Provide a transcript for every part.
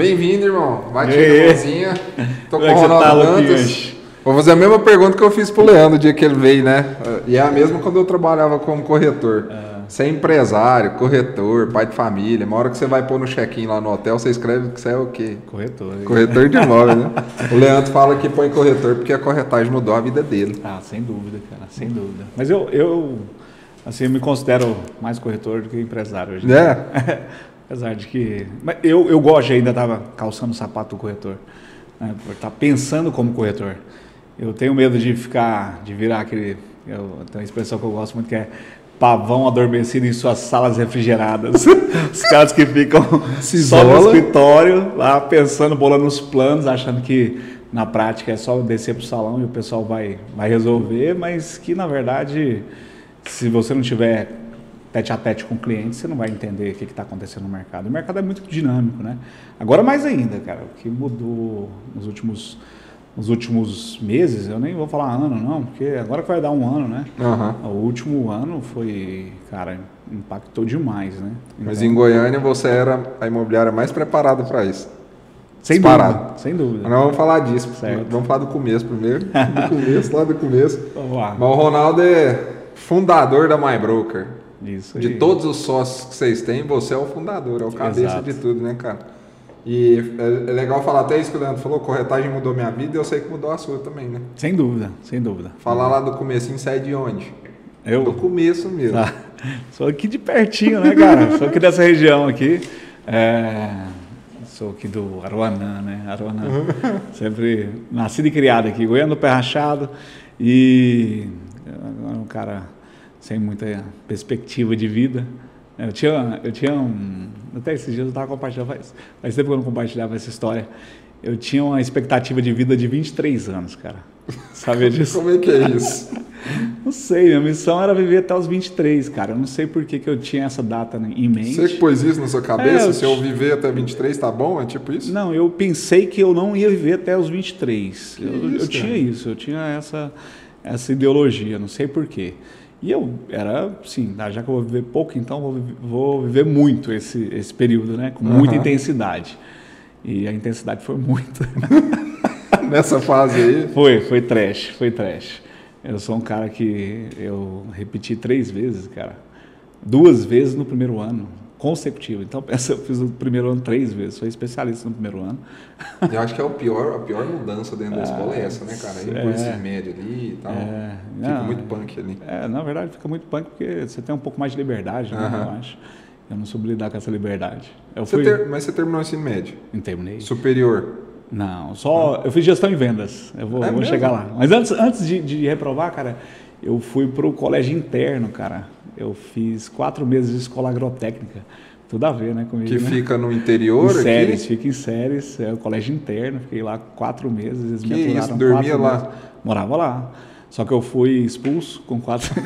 Bem-vindo, irmão. Bate aí? na mãozinha. Tô com é o Ronaldo tá, Dantas. Luquinhas? Vou fazer a mesma pergunta que eu fiz pro Leandro o dia que ele veio, né? E é a mesma quando eu trabalhava como corretor. É. Você é empresário, corretor, pai de família. Uma hora que você vai pôr no check-in lá no hotel, você escreve que você é o quê? Corretor. Corretor de imóvel, né? O Leandro fala que põe corretor porque a corretagem mudou a vida dele. Ah, sem dúvida, cara, sem dúvida. Mas eu, eu assim, eu me considero mais corretor do que empresário hoje. Né? Apesar de que. Mas eu, eu gosto de ainda estava calçando o sapato do corretor. Né, por estar pensando como corretor. Eu tenho medo de ficar, de virar aquele. Eu, tem uma expressão que eu gosto muito que é pavão adormecido em suas salas refrigeradas. Os caras que ficam Se só no escritório, lá pensando, bolando os planos, achando que na prática é só descer para o salão e o pessoal vai, vai resolver, mas que na verdade, se você não tiver tete a tete com o cliente, você não vai entender o que está acontecendo no mercado. O mercado é muito dinâmico, né? Agora mais ainda, cara, o que mudou nos últimos, nos últimos meses, eu nem vou falar ano não, porque agora que vai dar um ano, né? Aham. O último ano foi, cara, impactou demais, né? Mas Então, em Goiânia você era a imobiliária mais preparada para isso. sem disparado. dúvida, sem dúvida. Mas não vamos falar disso. Certo. Vamos falar do começo primeiro. Do começo, lá do começo. Vamos lá. Mas o Ronaldo é fundador da MyBroker. Isso De aí. todos os sócios que vocês têm, você é o fundador, é o cabeça Exato. de tudo, né, cara? E é, é legal falar até isso que o Leandro falou, corretagem mudou minha vida e eu sei que mudou a sua também, né? Sem dúvida, sem dúvida. Falar lá do comecinho, sai de onde? Eu Do começo mesmo. Tá. Sou aqui de pertinho, né, cara? Sou aqui dessa região aqui. É, Sou aqui do Aruanã, né? Aruanã. Sempre nascido e criado aqui, Goiânia do Pé Rachado. E agora um cara sem muita perspectiva de vida. Eu tinha, eu tinha um. Até esses dias eu estava compartilhando, faz, faz tempo que eu não compartilhava essa história. Eu tinha uma expectativa de vida de 23 anos, cara. Sabia disso? Como é que é isso? Não sei, minha missão era viver até os 23, cara. Eu não sei por que, que eu tinha essa data em mente. Você que pôs isso na sua cabeça? É, eu Se eu viver até 23, tá bom? É tipo isso? Não, eu pensei que eu não ia viver até os 23. Que eu isso, eu tinha isso, eu tinha essa, essa ideologia, não sei por quê. E eu era, sim, ah, já que eu vou viver pouco, então vou, vou viver muito esse, esse período, né? Com muita Aham. intensidade. E a intensidade foi muito. Nessa fase aí. Foi, foi trash, foi trash. Eu sou um cara que eu repeti três vezes, cara. Duas vezes no primeiro ano, consecutivo. Então, pensa, eu fiz o primeiro ano três vezes, sou especialista no primeiro ano. Eu acho que é o pior, a pior mudança dentro da escola é essa, né, cara? Aí é. por ensino médio ali e tal. É, Fica não, muito punk ali. É, na verdade, fica muito punk porque você tem um pouco mais de liberdade, né, eu acho. Eu não soube lidar com essa liberdade. Eu Você fui... ter- mas você terminou ensino médio? Não terminei. Superior. Não, só eu fiz gestão em vendas. Eu vou, É vou chegar lá. Mas antes, antes de, de reprovar, cara, eu fui para o colégio interno, cara. Eu fiz quatro meses de escola agrotécnica. Tudo a ver, né, comigo. Que né? fica no interior em aqui. séries, fica em séries, é o colégio interno, fiquei lá quatro meses, eles Que me isso, dormia lá? meses. Morava lá. Só que eu fui expulso com quatro.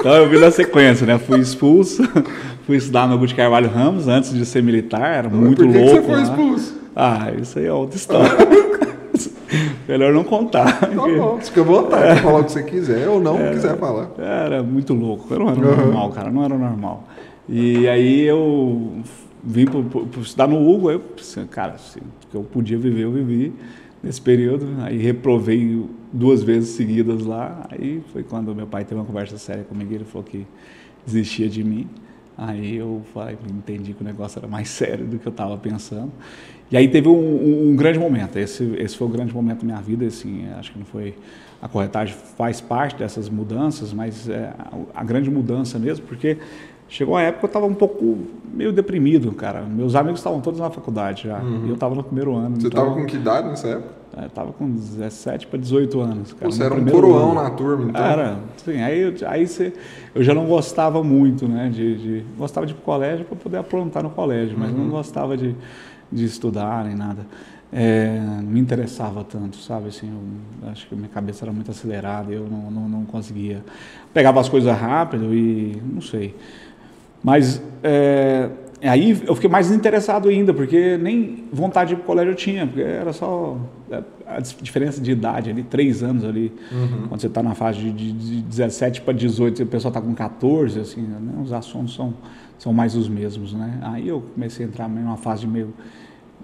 então eu vi na sequência, né? Fui expulso, fui estudar no Augusto de Carvalho Ramos antes de ser militar, era muito Por que que louco. você foi lá. expulso? Ah, isso aí é outra história. Melhor não contar. Tá bom, fica à vontade pra falar o que você quiser ou não quiser falar. Era muito louco, eu não era normal, cara, não era normal. E aí eu vim pro, pro, pro estudar no Hugo, aí eu, cara, se que eu podia viver, eu vivi nesse período. Aí reprovei duas vezes seguidas lá. Aí foi quando meu pai teve uma conversa séria comigo, ele falou que desistia de mim. Aí eu falei, entendi que o negócio era mais sério do que eu estava pensando. E aí teve um, um- um grande momento. Esse, esse foi o grande momento da minha vida. Assim, acho que não foi a corretagem faz parte dessas mudanças, mas é, a, a grande mudança mesmo, porque chegou uma época que eu estava um pouco meio deprimido, cara. Meus amigos estavam todos na faculdade já. E eu estava no primeiro ano. Uhum. Você então, tava com que idade nessa época? Eu estava com 17 para 18 anos. Cara, Você era um coroão ano. na turma, então. Era, sim, aí, aí você, eu já não gostava muito, né, de, de- gostava de ir pro colégio para poder aprontar no colégio, mas Uhum. não gostava de, de estudar nem nada. É, não me interessava tanto, sabe, assim, eu acho que minha cabeça era muito acelerada, eu não, não, não conseguia, pegava as coisas rápido e, não sei, mas é, aí eu fiquei mais interessado ainda, porque nem vontade de ir pro colégio eu tinha, porque era só é, a diferença de idade ali, três anos ali, uhum. quando você está na fase de, de, de 17 para 18, e o pessoal está com 14, assim, né, os assuntos são, são mais os mesmos, né? Aí eu comecei a entrar numa fase de meio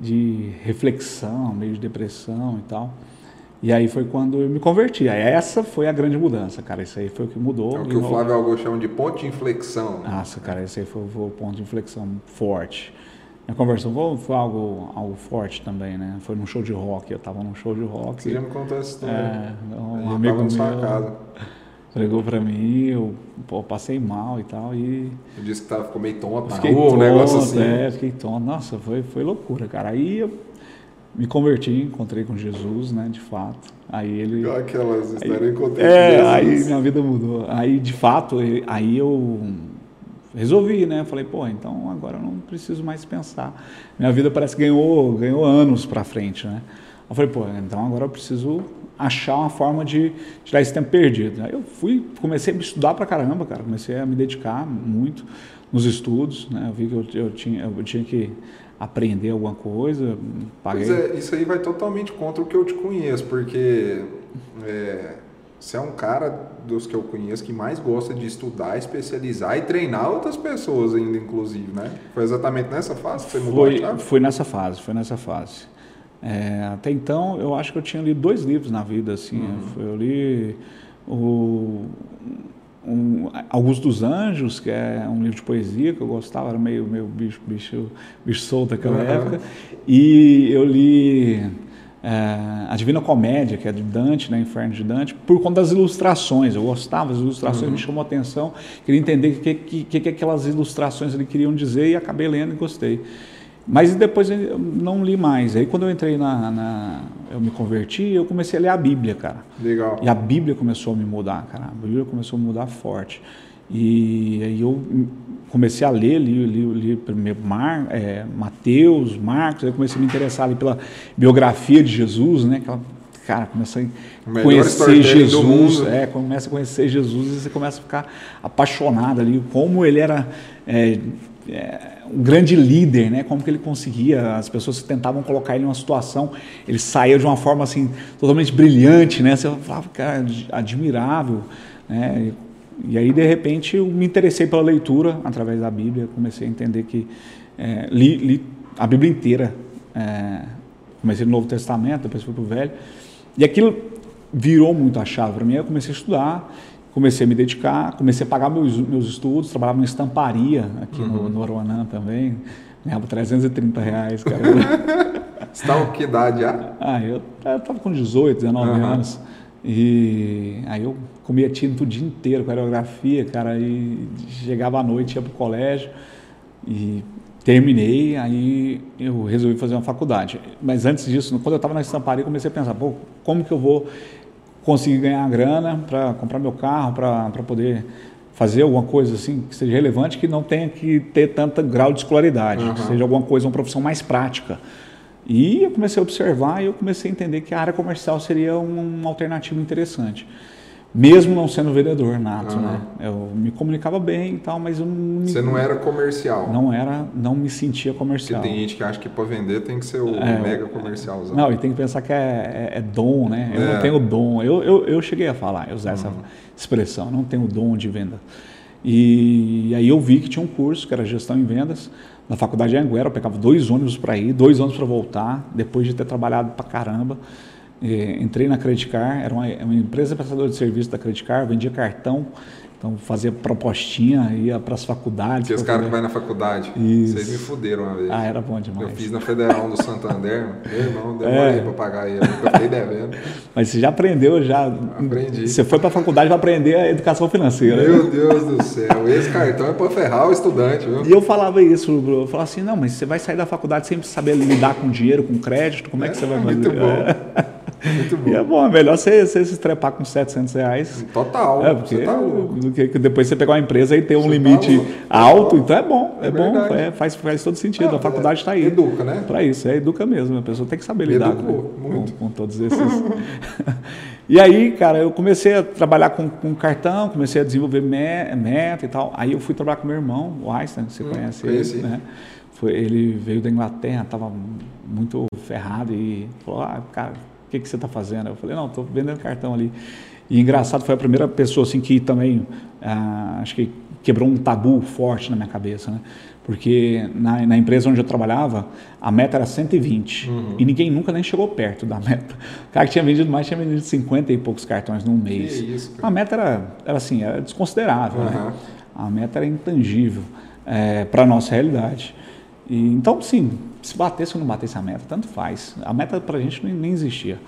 de reflexão, meio de depressão e tal. E aí foi quando eu me converti. Aí essa foi a grande mudança, cara. Isso aí foi o que mudou. É o que o Flávio Augusto chama de ponto de inflexão. Nossa, cara, esse aí foi, foi o ponto de inflexão forte. Minha conversão foi, foi, algo, algo forte também, né? Foi num show de rock. Eu tava num show de rock. Você já me contou essa história. É, um amigo meu casa. Pregou pra mim, eu pô, passei mal e tal. E eu disse que tava, ficou meio tonto fiquei rua, tonto, um negócio assim. É, fiquei tonto. Nossa, foi, foi loucura, cara. Aí eu me converti, encontrei com Jesus, né, de fato. Aí ele. Aquelas histórias, aí, encontrei é, com Jesus. aí minha vida mudou. Aí, de fato, aí eu resolvi, né? Falei, pô, então agora eu não preciso mais pensar. Minha vida parece que ganhou, ganhou anos para frente, né? Eu falei, pô, então agora eu preciso achar uma forma de tirar esse tempo perdido. Aí eu fui, comecei a estudar pra caramba, cara. Comecei a me dedicar muito nos estudos, né? Eu vi que eu, eu tinha, eu tinha que aprender alguma coisa. Paguei. Pois é, isso aí vai totalmente contra o que eu te conheço, porque é, você é um cara dos que eu conheço que mais gosta de estudar, especializar e treinar outras pessoas ainda, inclusive, né? Foi exatamente nessa fase que você mudou foi, a Foi nessa fase, foi nessa fase. É, até então, eu acho que eu tinha lido dois livros na vida, assim. Uhum. Eu li o um, Augusto dos Anjos, que é um livro de poesia que eu gostava, era meio, meio bicho, bicho, bicho solto naquela uhum. época. E eu li é, A Divina Comédia, que é de Dante, né, Inferno de Dante, por conta das ilustrações. Eu gostava das ilustrações, uhum. me chamou a atenção, queria entender o que, que, que, que aquelas ilustrações ali queriam dizer e acabei lendo e gostei. Mas depois eu não li mais. Aí quando eu entrei na, na, Eu me converti, eu comecei a ler a Bíblia, cara. Legal. E a Bíblia começou a me mudar, cara. A Bíblia começou a mudar forte. E aí eu comecei a ler, li, li, li primeiro Mar, é, Mateus, Marcos, aí comecei a me interessar ali pela biografia de Jesus, né? Aquela, cara, começa a conhecer Jesus, é, começa a conhecer Jesus e você começa a ficar apaixonado ali, como ele era é, é, um grande líder, né? Como que ele conseguia? As pessoas tentavam colocar ele em uma situação, ele saía de uma forma assim totalmente brilhante, né? Você falava, cara, admirável, né? E aí de repente eu me interessei pela leitura através da Bíblia, comecei a entender que é, li, li, a Bíblia inteira, é, comecei no Novo Testamento, depois fui para o Velho, e aquilo virou muito a chave para mim. Eu comecei a estudar comecei a me dedicar, comecei a pagar meus, meus estudos, trabalhava em estamparia aqui uhum. no, no Aruanã também, ganhava 330 reais, cara. Você estava com que idade já? Ah, eu estava com 18, 19 uhum. anos. E aí eu comia tinta o dia inteiro, coreografia, cara, e chegava à noite, ia para o colégio e terminei, aí eu resolvi fazer uma faculdade. Mas antes disso, quando eu estava na estamparia, comecei a pensar, pô, como que eu vou conseguir ganhar grana para comprar meu carro, para poder fazer alguma coisa assim que seja relevante, que não tenha que ter tanto grau de escolaridade, uhum. que seja alguma coisa, uma profissão mais prática. E eu comecei a observar e eu comecei a entender que a área comercial seria uma alternativa interessante mesmo não sendo vendedor nato, uhum. né? Eu me comunicava bem e tal, mas eu não Você não era comercial. Não era, não me sentia comercial. Porque tem gente que acha que para vender tem que ser o é, mega comercial. Não, e tem que pensar que é, é, é dom, né? Eu é. não tenho dom. Eu, eu, eu cheguei a falar, eu usar uhum. essa expressão, não tenho dom de venda. E, e aí eu vi que tinha um curso que era gestão em vendas na faculdade de Anguera, eu pegava dois ônibus para ir, dois ônibus para voltar, depois de ter trabalhado para caramba. É, entrei na Credicar, era uma, uma empresa prestadora de serviço da Credicar, vendia cartão, então fazia propostinha, ia para as faculdades. Que os caras que vai na faculdade. Isso. Vocês me fuderam uma vez. Ah, era bom demais. Eu fiz na Federal do Santander, meu irmão, demorei é. para pagar ele, eu fiquei devendo. Mas você já aprendeu, já. Aprendi. Você foi para a faculdade para aprender a educação financeira. Meu Deus do céu, esse cartão é para ferrar o estudante, viu? E eu falava isso, eu falava assim, não, mas você vai sair da faculdade sem saber lidar com dinheiro, com crédito, como é, é que você vai fazer? Muito bom. Muito bom. E é bom, é melhor você, você se estrepar com 700 reais. Total. É, porque tá do que depois você pegar uma empresa e ter um você tá limite tá alto, então é bom. É, é bom, é, faz, faz todo sentido. a faculdade está aí. Educa, né? Para isso, é educa mesmo. A pessoa tem que saber lidar com, com, com, todos esses. E aí, cara, eu comecei a trabalhar com, com cartão, comecei a desenvolver me- meta e tal. Aí eu fui trabalhar com meu irmão, o Einstein, que você Hum, conhece conheci. ele, né? Foi, ele veio da Inglaterra, estava muito ferrado e falou, ah, cara, o que, que você está fazendo? Eu falei, não, estou vendendo cartão ali. E engraçado, foi a primeira pessoa assim que também, ah, acho que quebrou um tabu forte na minha cabeça, né? Porque na, na empresa onde eu trabalhava, a meta era 120 e ninguém nunca nem chegou perto da meta. O cara que tinha vendido mais tinha vendido 50 e poucos cartões num mês. isso, a meta era, era assim, era desconsiderável, né? Aham. A meta era intangível para a nossa realidade. E, então, sim, se batesse ou não batesse a meta, tanto faz. A meta para a gente nem, existia.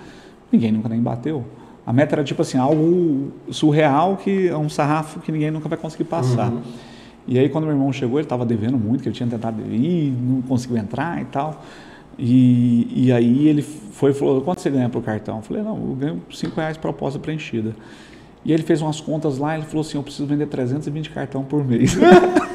Ninguém nunca nem bateu. A meta era tipo assim, algo surreal que é um sarrafo que ninguém nunca vai conseguir passar. E aí quando meu irmão chegou, ele estava devendo muito, que ele tinha tentado ir, não conseguiu entrar e tal. E, e aí ele foi e falou, quanto você ganha pro cartão? Eu falei, não, eu ganho 5 reais proposta preenchida. E aí ele fez umas contas lá, ele falou assim, eu preciso vender 320 cartão por mês.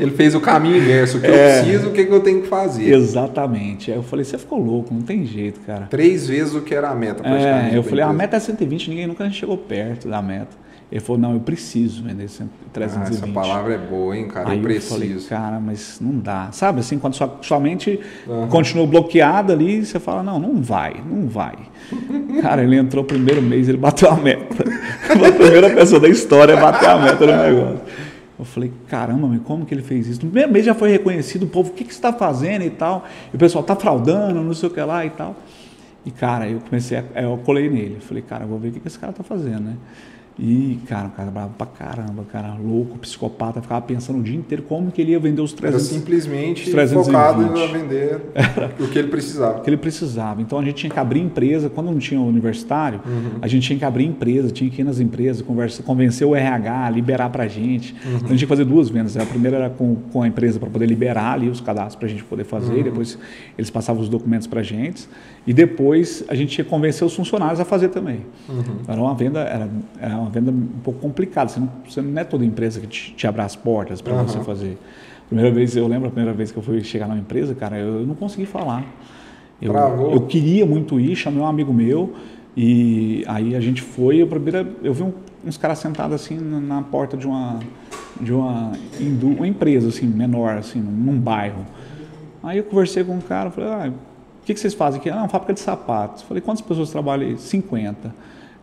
Ele fez o caminho inverso. O que É. eu preciso, o que, que eu tenho que fazer. Exatamente. Aí eu falei, você ficou louco, não tem jeito, cara. Três vezes o que era a meta, praticamente. É, eu falei, a empresa. meta é 120, ninguém nunca chegou perto da meta. Ele falou, não, eu preciso vender 100 Ah, 320. essa palavra é boa, hein, cara? Aí eu eu preciso. falei, cara, mas não dá. Sabe assim, quando sua, sua mente Aham. continua bloqueada ali, você fala, não, não vai, não vai. cara, ele entrou primeiro mês, ele bateu a meta. A primeira pessoa da história a bater a meta do negócio. Eu falei, caramba, mas como que ele fez isso? No primeiro mês já foi reconhecido, o povo, o que, que você está fazendo e tal. E o pessoal tá fraudando, não sei o que lá e tal. E, cara, eu comecei, a, eu colei nele. Eu falei, cara, eu vou ver o que, que esse cara tá fazendo, né? E, cara, o cara bravo pra caramba, cara, louco, psicopata, ficava pensando o dia inteiro como que ele ia vender os Era 300 simplesmente os 320. focado em vender o que ele precisava. que ele precisava. Então a gente tinha que abrir empresa, quando não tinha universitário, Uhum. a gente tinha que abrir empresa, tinha que ir nas empresas, conversa, convencer o RH, liberar para a gente. Uhum. Então a gente tinha que fazer duas vendas. A primeira era com, com a empresa para poder liberar ali os cadastros para a gente poder fazer, Uhum. depois eles passavam os documentos para a gente. E depois a gente tinha que convencer os funcionários a fazer também. Uhum. Era uma venda, era, era uma venda um pouco complicada. Você não, você não é toda empresa que te, te abre as portas para Aham. você fazer. Primeira vez, eu lembro a primeira vez que eu fui chegar numa empresa, cara, eu não consegui falar. Eu, eu queria muito ir, chamei um amigo meu e aí a gente foi. A primeira, eu vi um- uns caras sentados assim na, na porta de uma de uma, uma empresa assim menor assim num bairro. Aí eu conversei com um cara, falei, ah, o que, que vocês fazem aqui? Ah, uma fábrica de sapatos. Falei, quantas pessoas trabalham aí? 50. Aí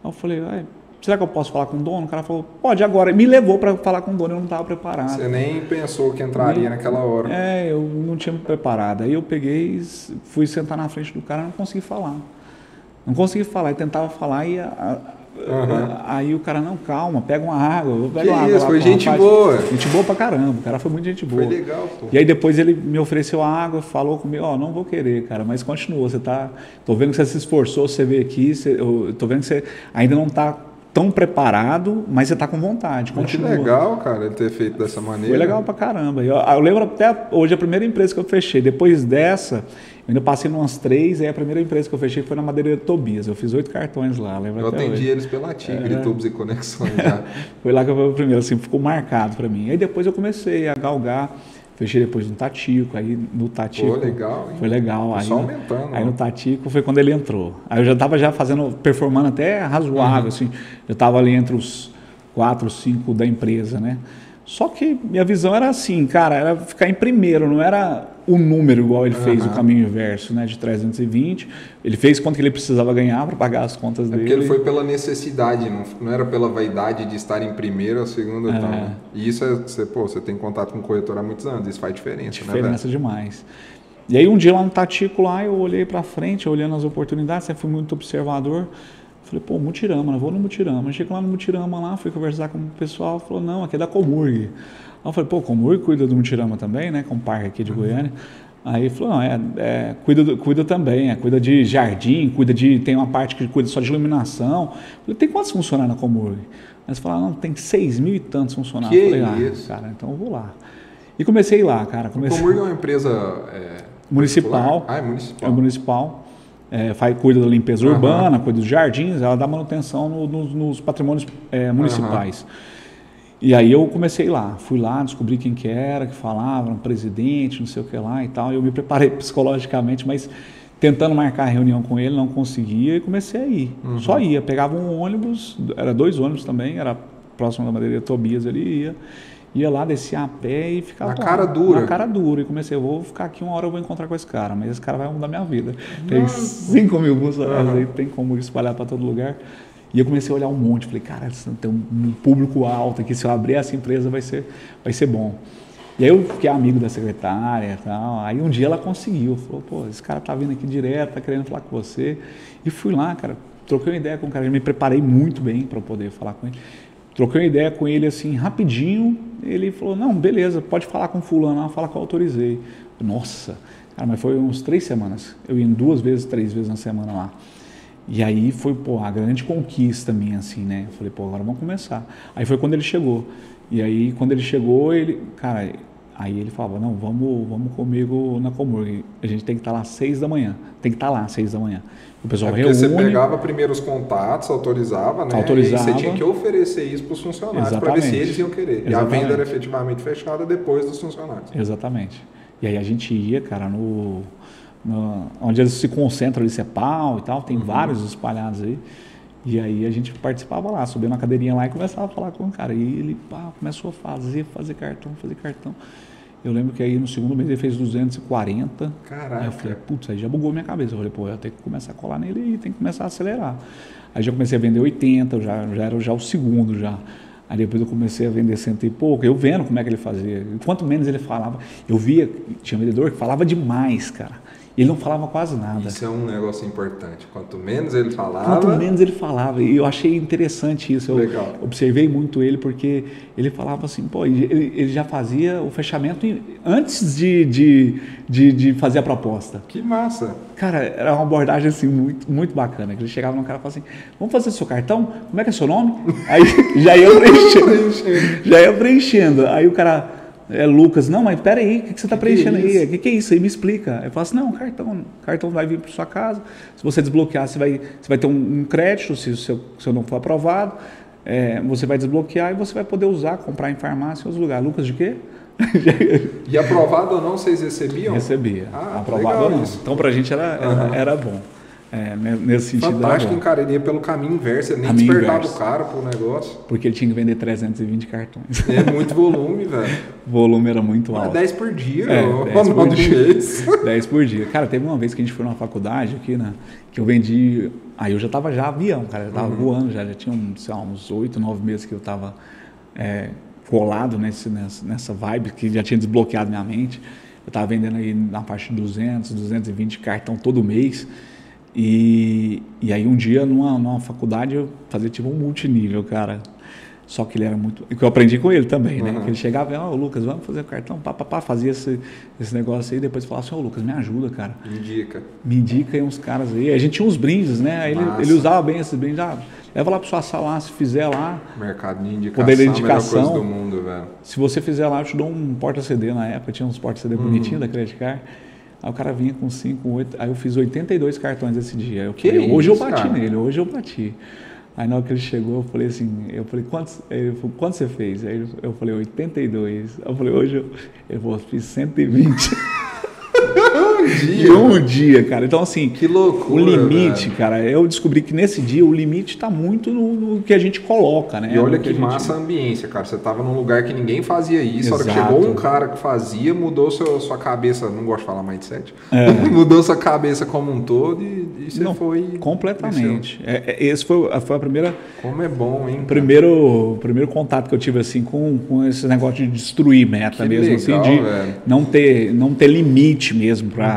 eu falei, ah, será que eu posso falar com o dono? O cara falou, pode agora. Me levou para falar com o dono, eu não estava preparado. Você nem pensou que entraria naquela hora. É, eu não tinha me preparado. Aí eu peguei, fui sentar na frente do cara, não consegui falar. Não consegui falar, eu tentava falar e a- Aham. aí o cara, não, calma, pega uma água. Eu pego Que uma água isso, lá foi gente rapaz. boa. Gente boa pra caramba, o cara foi muito gente boa. Foi legal, pô. E aí depois ele me ofereceu água, falou comigo, ó, não vou querer, cara, mas continuou, você tá, tô vendo que você se esforçou, você veio aqui, você, eu tô vendo que você ainda não tá tão preparado, mas você tá com vontade, Muito continua. legal, cara, ele ter feito dessa maneira. Foi legal pra caramba. Eu, eu lembro até hoje a primeira empresa que eu fechei. Depois dessa, ainda passei em umas três, aí a primeira empresa que eu fechei foi na Madeireira Tobias. Eu fiz oito cartões lá, lembro Eu atendi hoje. eles pela Tigre, É. tubos e conexões já. Foi lá que eu fui o primeiro, assim, ficou marcado pra mim. Aí depois eu comecei a galgar, fechei depois no Tatico, aí no Tatico. Pô, legal, hein? Foi legal. Aí, só no- aumentando, Aí ó. no Tatico foi quando ele entrou. Aí eu já tava já fazendo, performando até razoável, Uhum. assim. Eu tava ali entre os quatro, cinco da empresa, né? Só que minha visão era assim, cara, era ficar em primeiro, não era o número igual ele fez, o Aham. caminho inverso, né, de 320. Ele fez quanto que ele precisava ganhar para pagar as contas É dele. porque ele foi pela necessidade, não, não era pela vaidade de estar em primeiro ou segundo. É. Então, e isso é, você, pô, você tem contato com o corretor há muitos anos, isso faz diferença, né, diferença demais. E aí um dia lá no Tatico lá, eu olhei para frente, olhando as oportunidades, sempre fui muito observador. Falei, pô, Mutirama, eu vou no Mutirama. Chego lá no Mutirama lá, fui conversar com o pessoal, falou, não, aqui é da Comurg. Aí eu falei, pô, Comurg cuida do Mutirama também, né, com o parque aqui de Goiânia. Aí ele falou, não, é, é, cuida, do- cuida também, é, cuida de jardim, cuida de, tem uma parte que cuida só de iluminação. Eu falei, tem quantos funcionários na Comurg? Eles falaram, não, tem seis mil e tantos funcionários. Que eu falei, isso? ah, cara, então eu vou lá. E comecei lá, cara. O Comecei... Comurg é uma empresa é, Municipal. Ah, é É municipal. o municipal. É, faz, cuida da limpeza Aham. urbana, cuida dos jardins, ela dá manutenção no- nos, nos patrimônios é, municipais. E aí eu comecei lá, fui lá, descobri quem que era, que falava, um presidente, não sei o que lá e tal. Eu me preparei psicologicamente, mas tentando marcar a reunião com ele, não conseguia e comecei a ir. Uhum. Só ia, pegava um ônibus, era dois ônibus também, era próximo da Madeireira Tobias ali, ia, ia lá, descia a pé e ficava na lá, cara dura. Na cara dura. E comecei, eu vou ficar aqui uma hora, eu vou encontrar com esse cara, mas esse cara vai mudar minha vida. Tem 5 mil funcionários uhum. aí, tem como espalhar para todo lugar. E eu comecei a olhar um monte, falei, cara, tem um público alto aqui, se eu abrir essa empresa vai ser, vai ser bom. E aí eu fiquei amigo da secretária e tal. Aí um dia ela conseguiu, falou, pô, esse cara tá vindo aqui direto, tá querendo falar com você. E fui lá, cara, troquei uma ideia com o cara, eu me preparei muito bem para poder falar com ele. Troquei uma ideia com ele assim, rapidinho. Ele falou, não, beleza, pode falar com fulano fala que eu autorizei. Nossa, cara, mas foi uns três semanas. Eu ia duas vezes, três vezes na semana lá. E aí foi, pô, a grande conquista minha, assim, né? Eu falei, pô, agora vamos começar. Aí foi quando ele chegou. E aí, quando ele chegou, ele, cara, Aí ele falava, não, vamos, vamos comigo na Comurg. A gente tem que estar lá às seis da manhã. Tem que estar lá às seis da manhã. O pessoal é reúne. Você pegava primeiro os contatos, autorizava, né? Autorizava. E você tinha que oferecer isso para os funcionários para ver se eles iam querer. Exatamente. E a venda era efetivamente fechada depois dos funcionários. Exatamente. E aí a gente ia, cara, no, no onde eles se concentram ali, CEPAL e tal, tem uhum. vários espalhados aí. E aí a gente participava lá, subia na cadeirinha lá e começava a falar com o cara. E ele pá, começou a fazer, fazer cartão, fazer cartão. Eu lembro que aí no segundo mês ele fez 240. Caraca. Aí eu falei, putz, aí já bugou minha cabeça. Eu falei, pô, eu tenho que começar a colar nele e tem que começar a acelerar. Aí já comecei a vender 80, já, já era já o segundo já. Aí depois eu comecei a vender cento e pouco, eu vendo como é que ele fazia. Quanto menos ele falava, eu via, tinha vendedor que falava demais, cara. Ele não falava quase nada. Isso é um negócio importante. Quanto menos ele falava. Quanto menos ele falava. E eu achei interessante isso. Eu Legal. observei muito ele, porque ele falava assim, pô, ele, ele já fazia o fechamento antes de, de, de, de, fazer a proposta. Que massa! Cara, era uma abordagem assim muito, muito bacana. Ele chegava no cara e falava assim: vamos fazer seu cartão? Como é que é seu nome? Aí já ia preenchendo. já ia preenchendo. Aí o cara é Lucas, não, mas peraí, o que, que você está preenchendo que é aí? O que, que, é isso? Aí me explica. Eu falo assim, não, cartão, o cartão vai vir para sua casa. Se você desbloquear, você vai, você vai ter um, um crédito, se o seu, se não for aprovado. É, você vai desbloquear e você vai poder usar, comprar em farmácia em outros lugares. Lucas de quê? e aprovado ou não, vocês recebiam? Recebia. Ah, aprovado ou não. Isso. Então, para a gente era, uhum. era, era bom. É, nesse sentido. Fantástico, cara. Ele ia pelo caminho inverso, nem caminho despertava inverso. o cara pro negócio. Porque ele tinha que vender 320 cartões. É muito volume, velho. O volume era muito alto. 10 por dia, é, 10 por dia. 10 por dia. Cara, teve uma vez que a gente foi numa faculdade aqui, né? Que eu vendi. Aí eu já tava já avião, cara. Já tava uhum. voando, já, já tinha sei lá, uns 8, 9 meses que eu tava é, colado nesse, nessa, nessa vibe que já tinha desbloqueado minha mente. Eu tava vendendo aí na parte de 200, 220 cartão todo mês. E, e aí um dia numa, numa faculdade eu fazia tipo um multinível, cara. Só que ele era muito. que eu aprendi com ele também, né? Uhum. Que ele chegava e, ó, oh, Lucas, vamos fazer o cartão, pá, pá, pá, fazia esse, esse negócio aí, depois falava assim, ô oh, Lucas, me ajuda, cara. Me indica. Me indica aí uns caras aí. A gente tinha uns brindes, né? Aí ele, ele usava bem esses brindes, ah, leva lá para sua sala lá, se fizer lá. Mercado de indicação, poder de indicação. Coisa do mundo, velho. Se você fizer lá, eu te dou um porta-CD na época, tinha uns porta-CD uhum. bonitinhos da Credit Card. Aí o cara vinha com 5, 8. Aí eu fiz 82 cartões esse dia. Eu que hoje isso, eu bati cara? nele, hoje eu bati. Aí na hora que ele chegou, eu falei assim, eu falei, quantos, ele falou, quanto você fez? Aí eu falei, 82. Eu falei, hoje eu, falou, fiz 120. Um dia. um dia, cara. Então, assim, que loucura. O limite, velho. cara, eu descobri que nesse dia o limite está muito no, no, que a gente coloca, né? E olha que, que massa a ambiência, cara. Você estava num lugar que ninguém fazia isso. Exato. A hora que chegou um cara que fazia, mudou seu, sua cabeça. Não gosto de falar mindset. É. mudou sua cabeça como um todo e, e você não, foi. Completamente. É, é, esse foi, foi a primeira. Como é bom, hein? Primeiro, primeiro contato que eu tive assim com, com esse negócio de destruir meta que mesmo, legal, assim, de velho. não ter, não ter limite mesmo para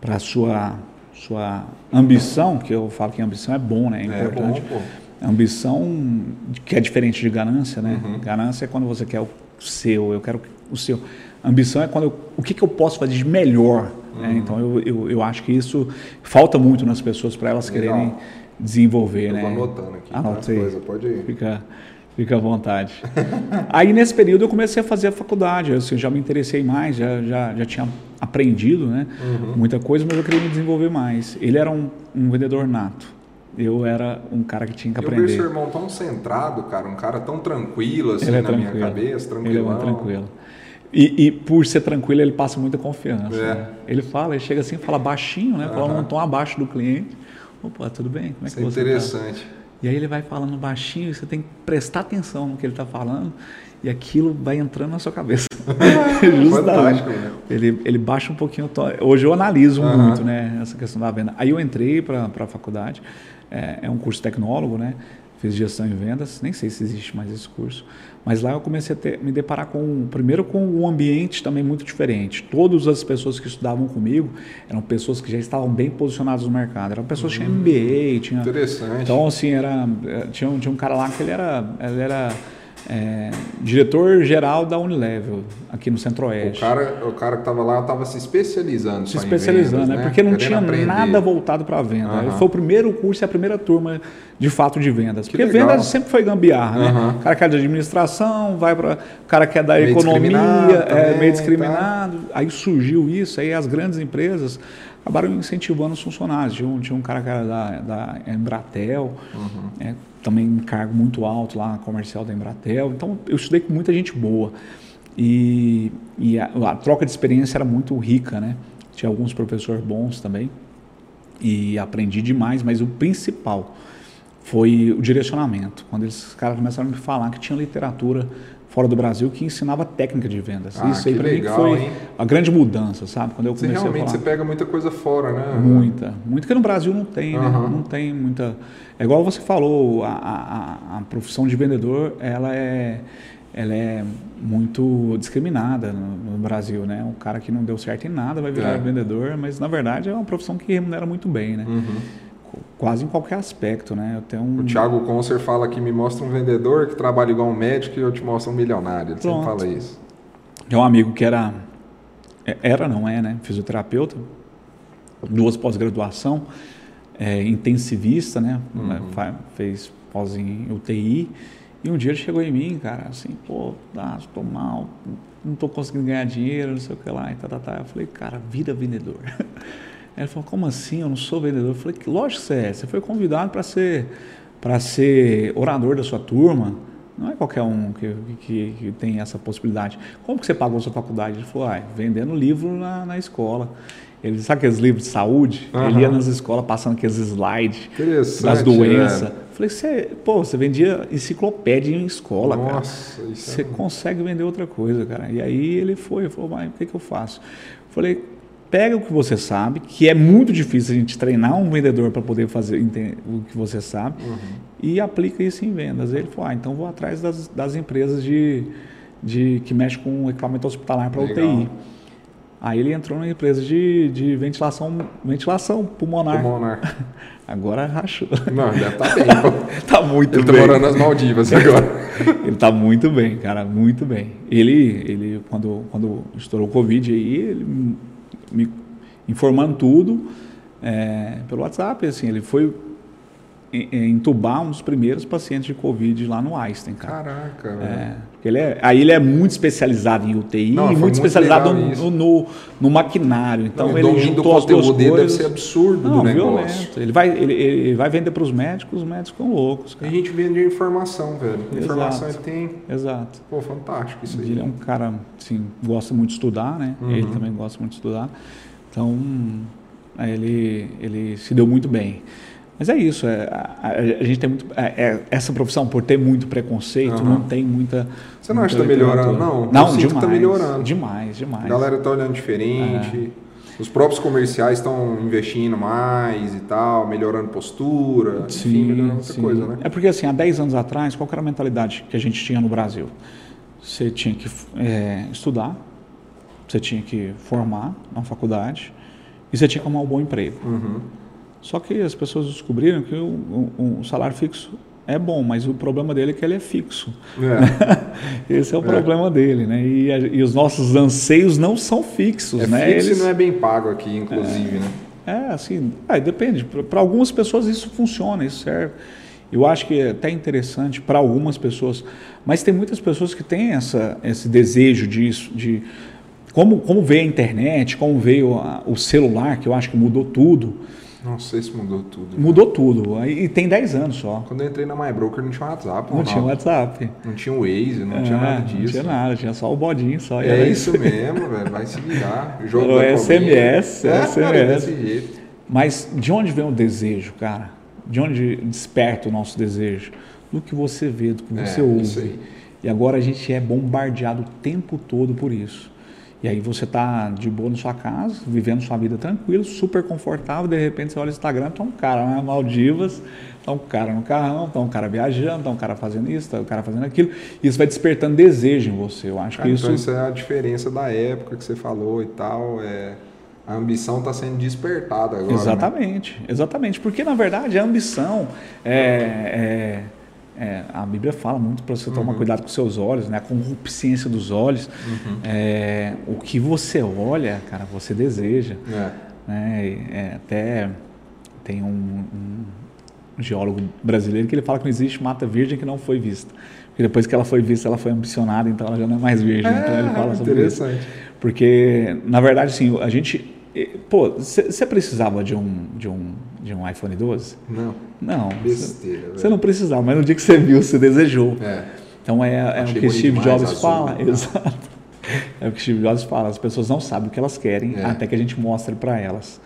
para sua sua ambição, que eu falo que ambição é bom, né? É importante. É bom. Ambição que é diferente de ganância, né? Uhum. Ganância é quando você quer o seu, eu quero o seu. Ambição é quando eu, o que, que eu posso fazer de melhor. Né? Uhum. Né? Então eu, eu, eu acho que isso falta muito nas pessoas para elas Legal. quererem desenvolver, eu né? anotando aqui. Anotei. Coisa, pode ir. Fica, Fica à vontade. Aí nesse período eu comecei a fazer a faculdade, assim, já me interessei mais, já, já, já tinha aprendido né, uhum. muita coisa, mas eu queria me desenvolver mais. Ele era um, um vendedor nato. Eu era um cara que tinha que aprender. Eu vejo seu irmão tão centrado, cara, um cara tão tranquilo assim é na tranquilo. minha cabeça, tranquilão. Ele é tranquilo. E, e, por ser tranquilo, ele passa muita confiança. É. Né? Ele fala, ele chega assim, fala baixinho, né? Fala um tom abaixo do cliente. Opa, tudo bem? Como é Isso que é você tá? interessante. Tá? E aí ele vai falando baixinho, e você tem que prestar atenção no que ele está falando e aquilo vai entrando na sua cabeça. Justamente. Né? Ele, ele baixa um pouquinho o tom. Hoje eu analiso uhum. muito né, essa questão da venda. Aí eu entrei para a faculdade, é, é um curso tecnólogo, né? Fiz gestão em vendas, nem sei se existe mais esse curso. Mas lá eu comecei a ter, me deparar com, primeiro com um ambiente também muito diferente. Todas as pessoas que estudavam comigo eram pessoas que já estavam bem posicionadas no mercado. Eram pessoas que tinham MBA, tinha... Interessante. Então, assim, era, eh, tinha, tinha um cara lá que ele era, ele era é, diretor-geral da Unilevel, aqui no Centro-Oeste. O cara, o cara que estava lá estava se especializando. Se especializando, vendas, né? Porque não Querendo tinha aprender. nada voltado para a venda. Uhum. Foi o primeiro curso e a primeira turma de fato de vendas. Que Porque legal. vendas sempre foi gambiarra, né? O cara quer é de administração, vai para o cara quer é da meio economia, é meio discriminado. Tá. Aí surgiu isso, aí as grandes empresas acabaram incentivando os funcionários. Tinha um, tinha um cara que era da, da Embratel, uhum. é, também um cargo muito alto lá, comercial da Embratel. Então, eu estudei com muita gente boa. E, e a, a, troca de experiência era muito rica, né? Tinha alguns professores bons também. E aprendi demais, mas o principal foi o direcionamento. Quando esses caras começaram a me falar que tinha literatura fora do Brasil que ensinava técnica de vendas. Ah, Isso aí para mim foi hein? a grande mudança, sabe? Quando eu comecei você realmente a falar, você pega muita coisa fora, né? Muita, muito que no Brasil não tem, né? Não tem muita. É igual você falou, a, a, a profissão de vendedor, ela é ela é muito discriminada no, no, Brasil, né? O cara que não deu certo em nada vai virar é. vendedor, mas na verdade é uma profissão que remunera muito bem, né? Uhum quase em qualquer aspecto, né? Eu tenho um... O Thiago Concer fala que me mostra um vendedor que trabalha igual um médico e eu te mostro um milionário. Ele Pronto. sempre fala isso. Tem um amigo que era, é, era não é, né? Fisioterapeuta, duas pós-graduação, é, intensivista, né? Uhum. Fez pós em UTI. E um dia ele chegou em mim, cara, assim, pô, ah, tô mal, não tô conseguindo ganhar dinheiro, não sei o que lá, e tá, tá, tá. Eu falei, cara, vira vendedor. Ele falou, como assim? Eu não sou vendedor. Eu falei, lógico que você é. Você foi convidado para ser, para ser orador da sua turma. Não é qualquer um que, que, que, tem essa possibilidade. Como que você pagou a sua faculdade? Ele falou, ah, vendendo livro na, na escola. Ele sabe aqueles livros de saúde? Uhum. Ele ia nas escolas passando aqueles slides das doenças. É. Falei, você, pô, você vendia enciclopédia em escola, Nossa, cara. Você é... consegue vender outra coisa, cara. E aí ele foi, falou, mas o que, que eu faço? Falei, pega o que você sabe, que é muito difícil a gente treinar um vendedor para poder fazer o que você sabe, uhum. e aplica isso em vendas. Ele falou, ah, então vou atrás das, das empresas de, de, que mexem com equipamento hospitalar para UTI. Aí ele entrou na empresa de, de ventilação, ventilação pulmonar. Pulmonar. Agora rachou. Não, deve estar tá bem. Tá muito ele bem. Ele tá morando nas Maldivas agora. ele tá muito bem, cara, muito bem. Ele, ele quando, quando estourou o Covid, aí, ele me informando tudo é, pelo WhatsApp. Assim, ele foi entubar um dos primeiros pacientes de Covid lá no Einstein, cara. Caraca, é, ele é, Aí ele é muito especializado em UTI Não, e muito, especializado no, no, no, maquinário. Então Não, ele juntou as duas coisas. deve ser absurdo Não, do negócio. Violento. Ele vai, ele, ele vai vender para os médicos, os médicos ficam loucos. Cara. A gente vende informação, velho. Informação ele tem. Exato. Pô, fantástico isso aí. Ele é um cara, assim, gosta muito de estudar, né? Uhum. Ele também gosta muito de estudar. Então, ele, ele se deu muito bem. Mas é isso, é, a, a, gente tem muito. É, é, essa profissão, por ter muito preconceito, uhum. não tem muita. Você não acha que está melhorando, não? Não, Eu demais. Tá melhorando. Demais, demais. A galera está olhando diferente. É. Os próprios comerciais estão investindo mais e tal, melhorando postura, sim, enfim, melhorando muita sim. coisa, né? É porque assim, há 10 anos atrás, qual era a mentalidade que a gente tinha no Brasil? Você tinha que é, estudar, você tinha que formar na faculdade e você tinha que arrumar um bom emprego. Uhum. Só que as pessoas descobriram que o, o, salário fixo é bom, mas o problema dele é que ele é fixo. É. Esse é o é. problema dele, né? E, e, os nossos anseios não são fixos, é né? Fixo Eles... não é bem pago aqui, inclusive, é, né? É, assim, é, depende. Para algumas pessoas isso funciona, isso serve. Eu acho que é até interessante para algumas pessoas, mas tem muitas pessoas que têm essa, esse desejo disso, de como, como veio a internet, como veio a, o celular, que eu acho que mudou tudo Não sei se mudou tudo. Mudou tudo. E tem 10 anos só. Quando eu entrei na MyBroker não tinha WhatsApp. Não, não tinha WhatsApp. Não tinha o Waze, não é, tinha nada disso. Não tinha nada, tinha só o bodinho só. É isso mesmo, velho. Vai se virar. Jogo o SMS, é, SMS. Cara, desse jeito. Mas de onde vem o desejo, cara? De onde desperta o nosso desejo? Do que você vê, do que você é, ouve. E agora a gente é bombardeado o tempo todo por isso. E aí você tá de boa na sua casa, vivendo sua vida tranquilo, super confortável, de repente você olha o Instagram, tá um cara na Maldivas, tá um cara no carrão, tá um cara viajando, tá um cara fazendo isso, tá um cara fazendo aquilo. Isso vai despertando desejo em você. Eu acho que isso. Então isso é a diferença da época que você falou e tal. É... A ambição está sendo despertada agora. Né? Exatamente, né? exatamente. Porque na verdade a ambição é, é é, a Bíblia fala muito para você tomar uhum. cuidado com seus olhos, né? A concupiscência dos olhos. Uhum. É, o que você olha, cara, você deseja. É. Né? É, até tem um, um, geólogo brasileiro que ele fala que não existe mata virgem que não foi vista. Porque depois que ela foi vista, ela foi ambicionada, então ela já não é mais virgem. então ele fala sobre interessante. isso. Porque, na verdade, assim, a gente Pô, você precisava de um, de, um, de um iPhone 12? Não. Não. Besteira. Você não precisava, mas no dia que você viu, você desejou. É. Então é, é o que Steve Jobs azul, fala. Né? Exato. É o que Steve Jobs fala. As pessoas não sabem o que elas querem é. até que a gente mostre para elas.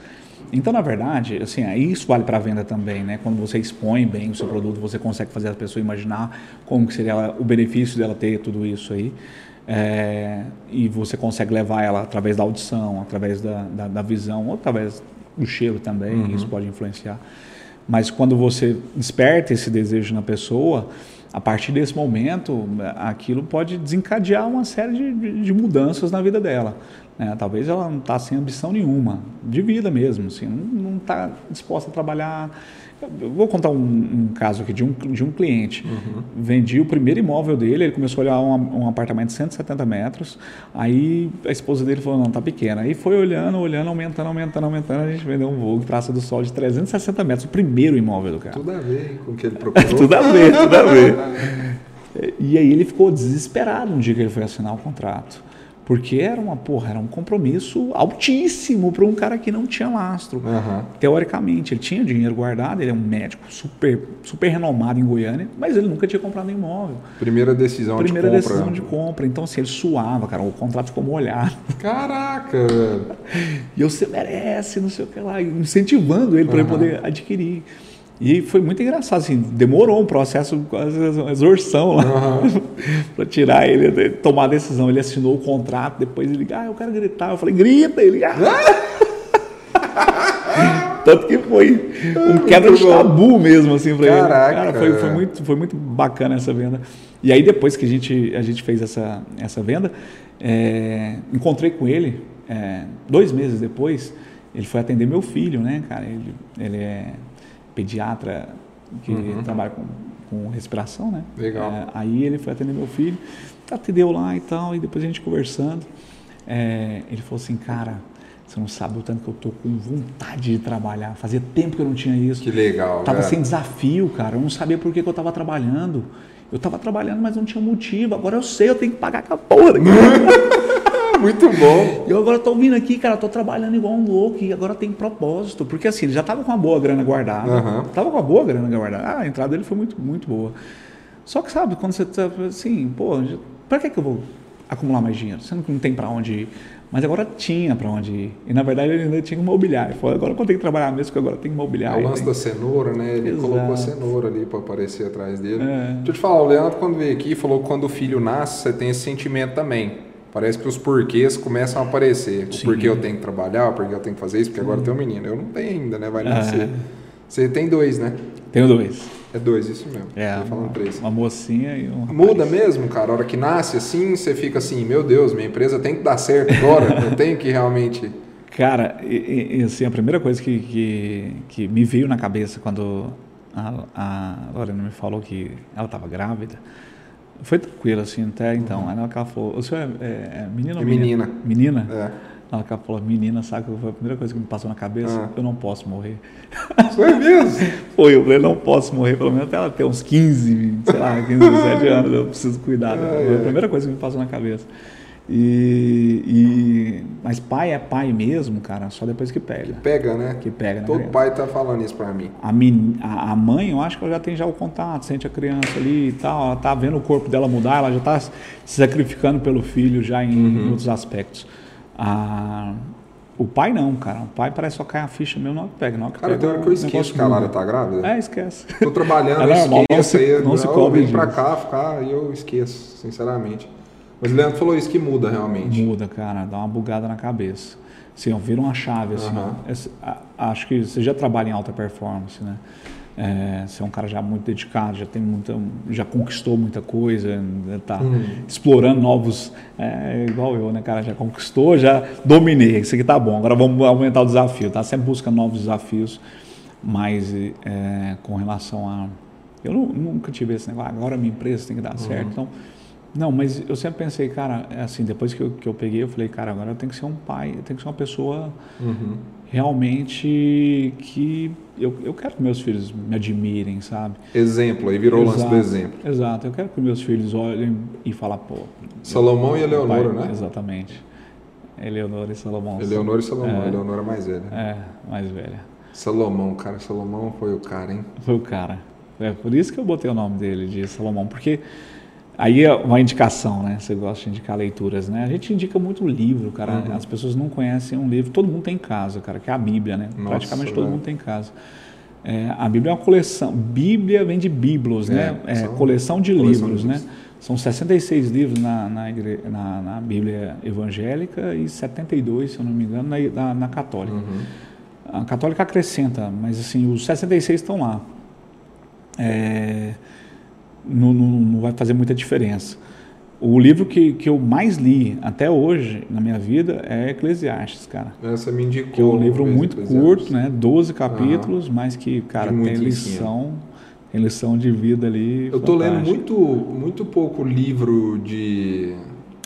Então, na verdade, assim, isso vale para a venda também, né? Quando você expõe bem o seu produto, você consegue fazer a pessoa imaginar como que seria o benefício dela ter tudo isso aí. É, e você consegue levar ela através da audição, através da, da, da visão, ou através do cheiro também, uhum. isso pode influenciar. Mas quando você desperta esse desejo na pessoa, a partir desse momento, aquilo pode desencadear uma série de, de, de mudanças na vida dela. Né? Talvez ela não está sem ambição nenhuma, de vida mesmo, assim, não está disposta a trabalhar eu vou contar um, um, caso aqui de um, de um cliente. Uhum. Vendi o primeiro imóvel dele, ele começou a olhar um, um, apartamento de 170 metros. Aí a esposa dele falou: não, tá pequena. Aí foi olhando, olhando, aumentando, aumentando, aumentando. A gente vendeu um Vogue Praça do Sol de 360 metros, o primeiro imóvel do cara. Tudo a ver com o que ele procurou. tudo a ver, tudo a ver. e aí ele ficou desesperado no dia que ele foi assinar o contrato. Porque era uma porra, era um compromisso altíssimo para um cara que não tinha lastro. Uhum. Teoricamente, ele tinha dinheiro guardado, ele é um médico super, super renomado em Goiânia, mas ele nunca tinha comprado um imóvel. Primeira decisão Primeira de compra. Primeira decisão de compra. Então, assim, ele suava, cara, o contrato ficou molhado. Caraca. E você merece, não sei o que lá, incentivando ele para uhum. ele poder adquirir. E foi muito engraçado, assim, demorou um processo, quase uma exorsão lá, uhum. para tirar ele, tomar a decisão. Ele assinou o contrato, depois ele, ah, eu quero gritar. Eu falei, grita! Ele, ah! Tanto que foi um quebra de tabu mesmo, assim, para ele. Cara, foi, foi, muito, foi muito bacana essa venda. E aí, depois que a gente, a gente fez essa, essa venda, é, encontrei com ele, é, dois meses depois, ele foi atender meu filho, né, cara? Ele, ele é pediatra que uhum. trabalha com, com respiração, né? Legal. É, aí ele foi atender meu filho, atendeu lá e tal, e depois a gente conversando, é, ele falou assim, cara, você não sabe o tanto que eu tô com vontade de trabalhar. Fazia tempo que eu não tinha isso. Que legal. Tava sem desafio, cara. Eu não sabia por que, que eu tava trabalhando. Eu tava trabalhando, mas não tinha motivo. Agora eu sei, eu tenho que pagar com a porra. Muito bom. E eu agora tô vindo aqui, cara, tô trabalhando igual um louco e agora tem propósito. Porque assim, ele já tava com uma boa grana guardada. Uhum. Tava com uma boa grana guardada. Ah, a entrada dele foi muito, muito boa. Só que sabe, quando você tá assim, pô, pra que, que eu vou acumular mais dinheiro? Sendo que não tem para onde ir. Mas agora tinha para onde ir. E na verdade ele ainda tinha que mobiliar. Ele falou, agora eu tenho que trabalhar mesmo, porque agora tem que mobiliar. É o lance tem... da cenoura, né? Ele Exato. colocou a cenoura ali para aparecer atrás dele. É. Deixa eu te falar, o Leandro quando veio aqui falou que quando o filho nasce, você tem esse sentimento também. Parece que os porquês começam a aparecer. O porquê eu tenho que trabalhar, o porquê eu tenho que fazer isso, porque Sim. agora tem um menino. Eu não tenho ainda, né? Vai nascer. É. Você tem dois, né? Tenho dois. É dois, isso mesmo. É, uma, falando três. uma mocinha e um Muda mesmo, cara. A hora que nasce assim, você fica assim, meu Deus, minha empresa tem que dar certo agora. eu tenho que realmente... Cara, e, e, assim, a primeira coisa que, que, que me veio na cabeça quando a, a Lorena me falou que ela estava grávida, foi tranquilo, assim, até então. Uhum. Aí ela falou, o senhor é, é, é menino ou menina? Menina. Menina? É. Ela falou, menina, sabe foi a primeira coisa que me passou na cabeça? Ah. Eu não posso morrer. Foi mesmo? foi, eu falei, não posso morrer, pelo menos até ela ter uns 15, sei lá, 15, 17 anos, eu preciso cuidar. Ah, foi a primeira coisa que me passou na cabeça. E, e, mas pai é pai mesmo, cara, só depois que pega. Pega, né? Que pega? Todo pai tá falando isso pra mim. A, men- a, a mãe, eu acho que ela já tem já o contato, sente a criança ali e tal, ela tá vendo o corpo dela mudar, ela já tá se sacrificando pelo filho já em, Uhum. em outros aspectos. A, o pai não, cara. O pai parece só cair a ficha mesmo que pega. Que Cara, pega, tem hora que eu esqueço que a Lara tá grávida. É, esquece. Tô trabalhando, É eu normal, não esqueço se- aí. não se eu cobre vim pra cá ficar e eu esqueço, sinceramente. Mas o Leandro falou isso que muda realmente. Muda, cara, dá uma bugada na cabeça. Assim, ó, vira uma chave, assim, ó. A- acho que você já trabalha em alta performance, né? É, você é um cara já muito dedicado, já tem muita, já conquistou muita coisa, né, tá Uhum. explorando novos, é, igual eu, né, cara, já conquistou, já dominei, isso aqui tá bom, agora vamos aumentar o desafio, tá sempre buscando novos desafios, mas é, com relação a, eu nu- nunca tive esse negócio, agora a minha empresa tem que dar certo, então, não, mas eu sempre pensei, cara, assim, depois que eu, que eu peguei, eu falei, cara, agora eu tenho que ser um pai, eu tenho que ser uma pessoa Uhum. realmente que eu, eu quero que meus filhos me admirem, sabe? Exemplo, aí virou o lance do Exato, exemplo. Exato, eu quero que meus filhos olhem e falem, pô. Salomão e Eleonora, pai- né? Exatamente. Eleonora e Salomão. Eleonora e Salomão. É. Eleonora é mais velha. É, mais velha. Salomão, cara, Salomão foi o cara, hein? Foi o cara. É por isso que eu botei o nome dele de Salomão, porque aí é uma indicação, né? Você gosta de indicar leituras, né? A gente indica muito livro, cara. Uhum. As pessoas não conhecem um livro, todo mundo tem em casa, cara, que é a Bíblia, né? Nossa, Praticamente todo velho. mundo tem em casa. É, a Bíblia é uma coleção. Bíblia vem de biblos, né? É, É, são coleção de coleção livros, de né? São 66 livros na, na, igre- na- na Bíblia evangélica e 72, se eu não me engano, na, na, na católica. Uhum. A católica acrescenta, mas assim, os 66 estão lá. É, não, não- não vai fazer muita diferença. O livro que, que eu mais li até hoje na minha vida é Eclesiastes, cara. Essa me indicou. Que é um livro muito curto, né? 12 capítulos, mas que, cara, tem lição, tem lição de vida ali. Eu tô lendo fantástica. muito, muito pouco livro de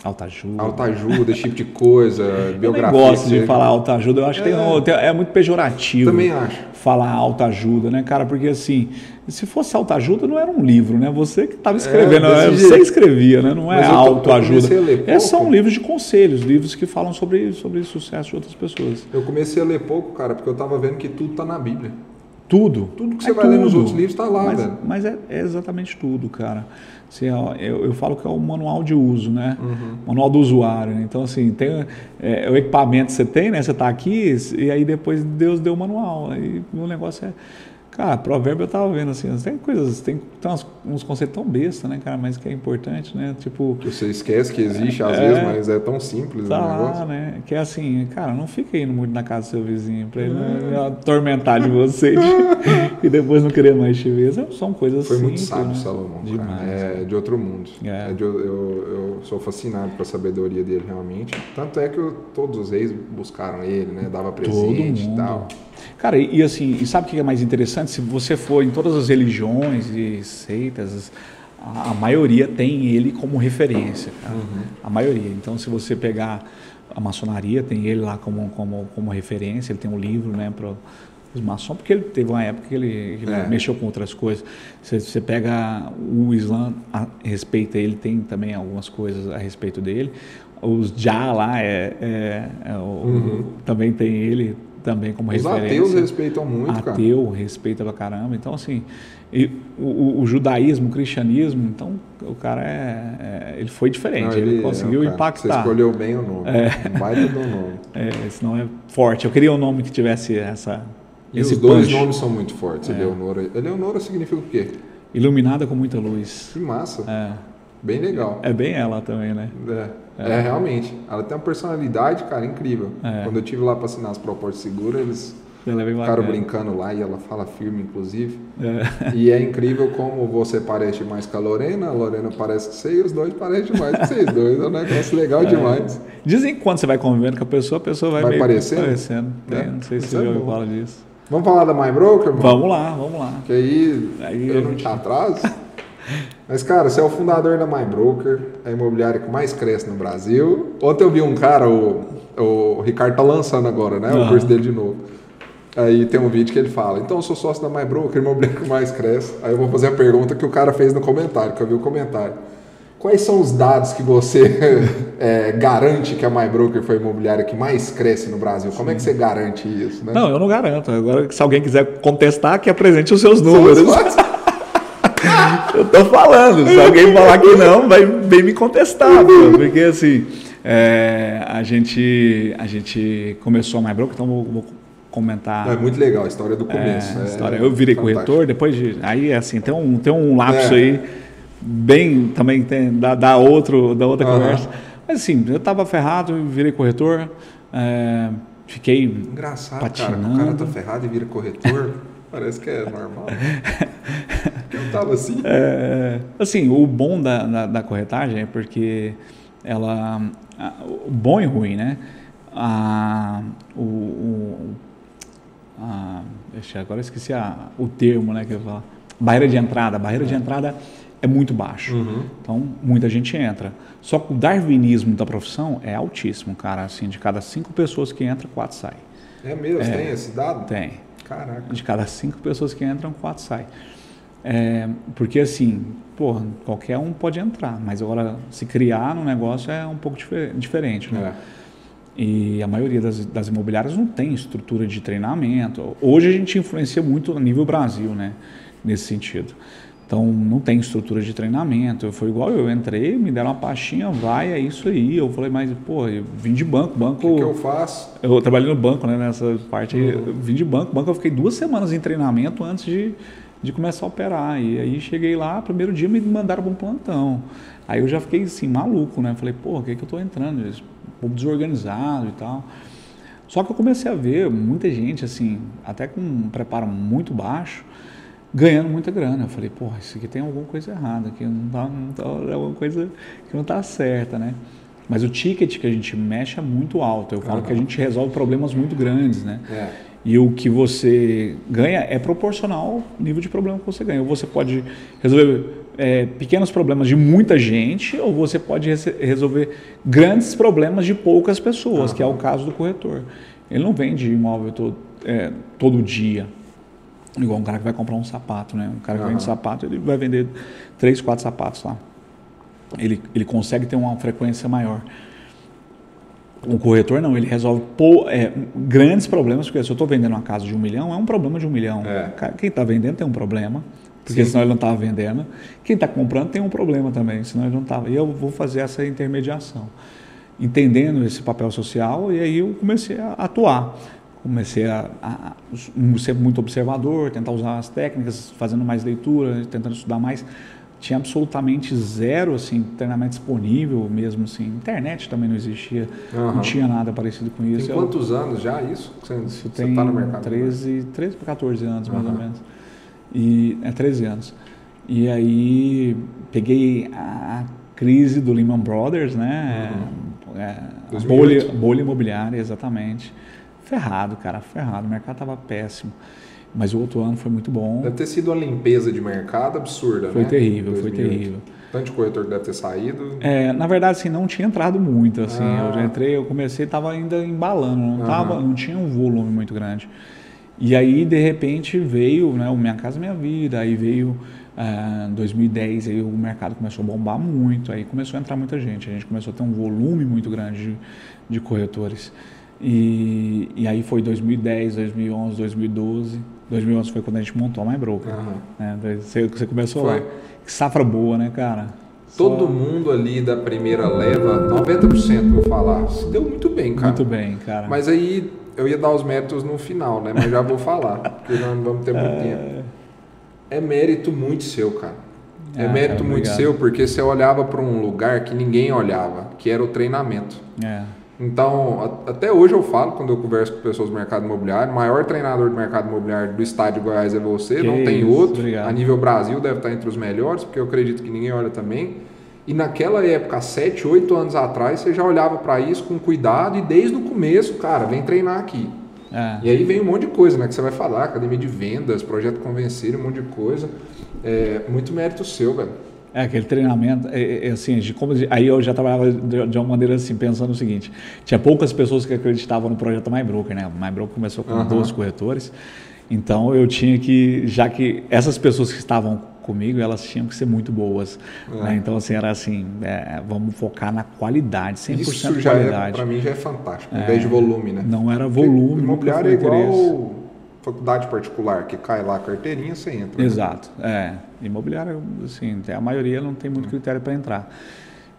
Autoajuda. autoajuda, esse tipo de coisa, Eu biografia. gosto de que- falar autoajuda, eu acho que É. um- tem- é muito pejorativo. Também acho. Falar autoajuda, né, cara? Porque assim, se fosse autoajuda, não era um livro, né? Você que estava escrevendo, desse né? jeito. você escrevia, né? Não é Mas autoajuda. Esses são livros de conselhos, livros que falam sobre, sobre sucesso de outras pessoas. Eu comecei a ler pouco, cara, porque eu tava vendo que tudo tá na Bíblia. Tudo. Tudo que você vai ler nos outros livros tá lá, mas, velho. Mas é, é exatamente tudo, cara. Assim, eu, eu falo que é o manual de uso, né? Uhum. Manual do usuário. Né? Então, assim, tem é, o equipamento que você tem, né? Você está aqui e aí depois Deus deu o manual. Aí o negócio é... Cara, provérbio eu tava vendo, assim, tem coisas, tem, tem uns, uns conceitos tão besta, né, cara? Mas que é importante, né? Tipo... Que você esquece que existe às É. vezes, mas é tão simples Tá o lá, negócio. né? Que é assim, cara, não fica indo muito na casa do seu vizinho pra ele não atormentar de você de- e depois não querer mais te ver. São- coisas Foi muito simples, sábio, né? Salomão. Cara. Demais. É de outro mundo. É. É de- eu, eu sou fascinado com a sabedoria dele, realmente. Tanto é que eu- todos os reis buscaram ele, né? Dava presente e tal. Cara, e, e assim, e sabe o que é mais interessante? Se você for em todas as religiões e seitas, a, a maioria tem ele como referência, cara. Uhum. A maioria. Então, se você pegar a maçonaria, tem ele lá como, como, como referência, ele tem um livro, né, para os maçons, porque ele teve uma época que ele, que ele É. mexeu com outras coisas. Você, você pega o Islã, a, respeita ele, tem também algumas coisas a respeito dele. Os Já lá é, é- é o- também tem ele também como. Os referência. ateus respeitam muito, cara. Ateu respeita pra caramba. Então, assim, e o, o- judaísmo, o cristianismo, então o cara é, é- ele foi diferente, Não, ele, é, conseguiu cara, Você impactar. escolheu bem o nome. Um baita do nome. É, senão é forte. Eu queria um nome que tivesse essa E esse os dois punch. nomes são muito fortes. Eleonora. Eleonora significa o quê? Iluminada com muita luz. Que massa. É, Bem legal. é bem ela também, né? É, é, realmente. Ela tem uma personalidade, cara, incrível. É. Quando eu tive lá para assinar as propostas seguras, eles Ela é bem ficaram bacana. brincando lá e ela fala firme, inclusive. É. E é incrível como você parece mais com a Lorena, a Lorena parece com você e os dois parecem mais com vocês dois. É um negócio legal demais. Dizem que quando você vai convivendo com a pessoa, a pessoa vai, Vai meio parecendo? parecendo. É, não sei se você é ouviu falar disso. Vamos falar da My Broker, mano? Vamos lá, vamos lá. Que aí, Aí eu não te atraso. Mas, cara, você é o fundador da My Broker, a imobiliária que mais cresce no Brasil. Ontem eu vi um cara, o, o Ricardo tá lançando agora, né? O Aham. curso dele de novo. Aí tem um vídeo que ele fala, então eu sou sócio da My Broker, a imobiliária que mais cresce. Aí eu vou fazer a pergunta que o cara fez no comentário, que eu vi o comentário. Quais são os dados que você é, garante que a MyBroker foi a imobiliária que mais cresce no Brasil? Como é que você garante isso? Né? Não, eu não garanto. Agora, se alguém quiser contestar, que apresente os seus números. Eu tô falando. Se alguém falar que não, vai bem me contestar. porque assim, é, a, gente, a gente começou a MyBroker, então vou, vou comentar. É muito legal a história do começo. É, história. Eu virei fantástico. corretor, depois de. Aí, assim, tem um, tem um lapso é. aí bem também tem, da, da, outro, da outra uhum. conversa. Mas assim, eu estava ferrado, virei corretor, é, fiquei Engraçado, patinando. cara. O cara tá ferrado e vira corretor. Parece que é normal. eu tava assim. É, assim, o bom da, da, da, corretagem é porque ela. O bom e ruim, né? A, o, o a, agora eu esqueci a, o termo, né? Que eu falo. Barreira de entrada. Barreira é. de entrada é muito baixo. Uhum. Então, muita gente entra. Só que o darwinismo da profissão é altíssimo, cara. Assim, de cada cinco pessoas que entram, quatro saem. É mesmo? É, tem esse dado? Tem. Caraca. De cada cinco pessoas que entram, quatro saem. É, porque assim, pô, qualquer um pode entrar, mas agora se criar no negócio é um pouco difer diferente, né? É. E a maioria das, das, imobiliárias não tem estrutura de treinamento. Hoje a gente influencia muito a nível Brasil, né? Nesse sentido. Então não tem estrutura de treinamento. Foi igual eu entrei, me deram uma pastinha, vai, é isso aí. Eu falei, mas pô, eu vim de banco, banco. O que, que, eu faço? Eu trabalhei no banco, né? Nessa parte aí, uhum. vim de banco. Banco eu fiquei duas semanas em treinamento antes de, de começar a operar. E aí cheguei lá, primeiro dia me mandaram para um plantão. Aí eu já fiquei assim, maluco, né? Falei, pô, o que, que eu tô entrando? Um pouco desorganizado e tal. Só que eu comecei a ver muita gente, assim, até com um preparo muito baixo, ganhando muita grana. Eu falei, porra, isso aqui tem alguma coisa errada, aqui não tá, não tá é alguma coisa que não está certa, né? Mas o ticket que a gente mexe é muito alto. Eu falo uhum. que a gente resolve problemas muito grandes, né? É. E o que você ganha é proporcional ao nível de problema que você ganha. Ou você pode resolver é, pequenos problemas de muita gente, ou você pode resolver grandes problemas de poucas pessoas, uhum. que é o caso do corretor. Ele não vende imóvel todo, é, todo dia. Igual um cara que vai comprar um sapato, né? Um cara que uhum. vende sapato, ele vai vender três, quatro sapatos lá. Ele, ele consegue ter uma frequência maior. Um corretor não, ele resolve pô, é, grandes problemas, porque se eu estou vendendo uma casa de um milhão, é um problema de um milhão. É. Quem está vendendo tem um problema, porque Sim. senão ele não estava vendendo. Quem está comprando tem um problema também, senão ele não estava. E eu vou fazer essa intermediação, entendendo esse papel social, e aí eu comecei a atuar comecei a, a, ser muito observador, tentar usar as técnicas, fazendo mais leitura, tentando estudar mais. Tinha absolutamente zero assim, treinamento disponível mesmo. Assim. Internet também não existia, uhum. não tinha nada parecido com isso. Tem quantos Eu, anos já isso? Você, isso você tem tá no mercado? 13, 13 para 14 anos, mais uhum. ou menos. E, é 13 anos. E aí peguei a crise do Lehman Brothers, né? Uhum. É, bolha, bolha imobiliária, exatamente ferrado, cara, ferrado. O mercado estava péssimo. Mas o outro ano foi muito bom. Deve ter sido uma limpeza de mercado absurda, foi né? Terrível, foi terrível, Tanto de corretor que deve ter saído. É, na verdade, assim, não tinha entrado muito, assim. Ah. Eu já entrei, eu comecei, estava ainda embalando, não, tava, não tinha um volume muito grande. E aí, de repente, veio, né, o Minha Casa Minha Vida, aí veio em uh, 2010, aí o mercado começou a bombar muito, aí começou a entrar muita gente, a gente começou a ter um volume muito grande de, de corretores. E, e aí foi 2010, 2011, 2012. 2011 foi quando a gente montou a MyBroker. Uhum. Né? Você, você começou foi. lá. Que safra boa, né, cara? Todo Só... mundo ali da primeira leva, 90% vou falar, se deu muito bem, cara. Muito bem, cara. Mas aí eu ia dar os méritos no final, né? Mas já vou falar, porque nós não vamos ter muito é... tempo. É mérito muito seu, cara. É ah, mérito muito seu porque você olhava para um lugar que ninguém olhava, que era o treinamento. É. Então, até hoje eu falo, quando eu converso com pessoas do mercado imobiliário, o maior treinador do mercado imobiliário do estado de Goiás é você, que não isso, tem outro. Obrigado. A nível Brasil deve estar entre os melhores, porque eu acredito que ninguém olha também. E naquela época, 7, 8 anos atrás, você já olhava para isso com cuidado e desde o começo, cara, vem treinar aqui. É. E aí vem um monte de coisa, né? Que você vai falar, academia de vendas, projeto convencer, um monte de coisa. É muito mérito seu, velho. É, aquele treinamento, é, é, é assim, de como, aí eu já trabalhava de, de, uma maneira assim, pensando o seguinte, tinha poucas pessoas que acreditavam no projeto MyBroker, né? MyBroker começou com uhum. 12 corretores, então eu tinha que, já que essas pessoas que estavam comigo, elas tinham que ser muito boas. É. Né? Então, assim, era assim, é, vamos focar na qualidade, 100% Isso já é, qualidade. para mim já é fantástico, em vez de volume, né? Não era volume, Porque imobiliário é igual interesse. Faculdade particular, que cai lá a carteirinha, você entra. né? Exato, é. Imobiliário, assim, a maioria não tem muito critério para entrar.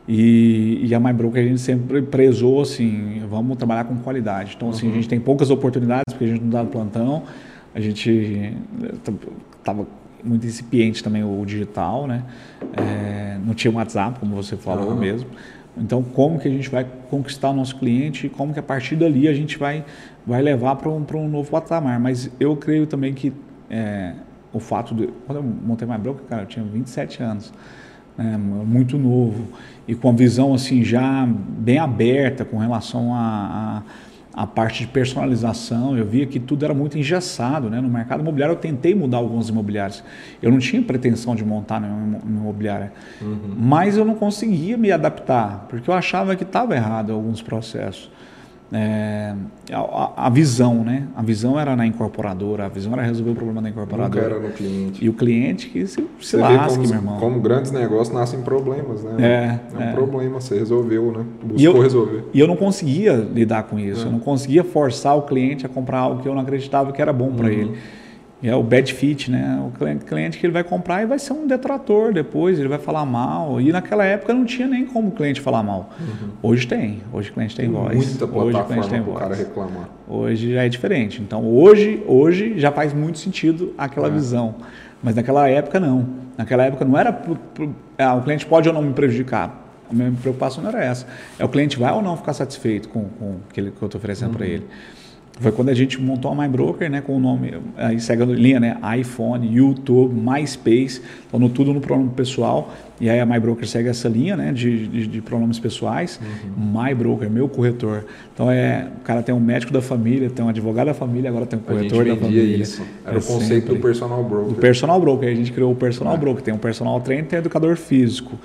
E, e a MyBroker a gente sempre prezou assim, vamos trabalhar com qualidade. Então, assim, a gente tem poucas oportunidades porque a gente não dá plantão, a gente estava muito incipiente também o digital, né? É, não tinha WhatsApp, como você falou Aham. mesmo. Então, como que a gente vai conquistar o nosso cliente e como que a partir dali a gente vai, vai levar para um, um novo patamar. Mas eu creio também que é, o fato de... Quando eu montei My Broker, cara, eu tinha 27 anos, né, muito novo e com a visão assim já bem aberta com relação a... a a parte de personalização, eu via que tudo era muito engessado. Né? No mercado imobiliário, eu tentei mudar alguns imobiliários. Eu não tinha pretensão de montar nenhuma imobiliária, mas eu não conseguia me adaptar, porque eu achava que estava errado alguns processos. É, a, a, visão, né? A visão era na incorporadora, a visão era resolver o problema da Nunca incorporadora. era no cliente. E o cliente que se, se Você lasque, como, meu irmão. como grandes negócios nascem problemas, né? É, um é. problema, você resolveu, né? Buscou E eu, resolver. e eu não conseguia lidar com isso. É. Eu não conseguia forçar o cliente a comprar algo que eu não acreditava que era bom para Uhum. ele. É o bad fit, né? O cliente, cliente que ele vai comprar e vai ser um detrator depois, ele vai falar mal. E naquela época não tinha nem como o cliente falar mal. Hoje tem. Hoje o cliente tem, voz. Uhum. Muita hoje o cliente tem o cara voz. reclamar. Hoje já é diferente. Então hoje, hoje já faz muito sentido aquela É. visão. Mas naquela época não. Naquela época não era pro- pro- ah, o cliente pode ou não me prejudicar. A minha preocupação não era essa. É o cliente vai ou não ficar satisfeito com, com aquilo que eu estou oferecendo Uhum. para ele. Foi quando a gente montou a MyBroker, né, com o nome, aí segue a linha, né, iPhone, YouTube, MySpace, então no, tudo no pronome pessoal, e aí a MyBroker segue essa linha, né, de, de, de pronomes pessoais, Uhum. MyBroker, meu corretor. Então é, o cara tem um médico da família, tem um advogado da família, agora tem um A gente corretor da família. isso. Era É o conceito sempre. do personal broker. O personal broker, a gente criou o personal É. broker, tem um personal trainer, tem um educador físico.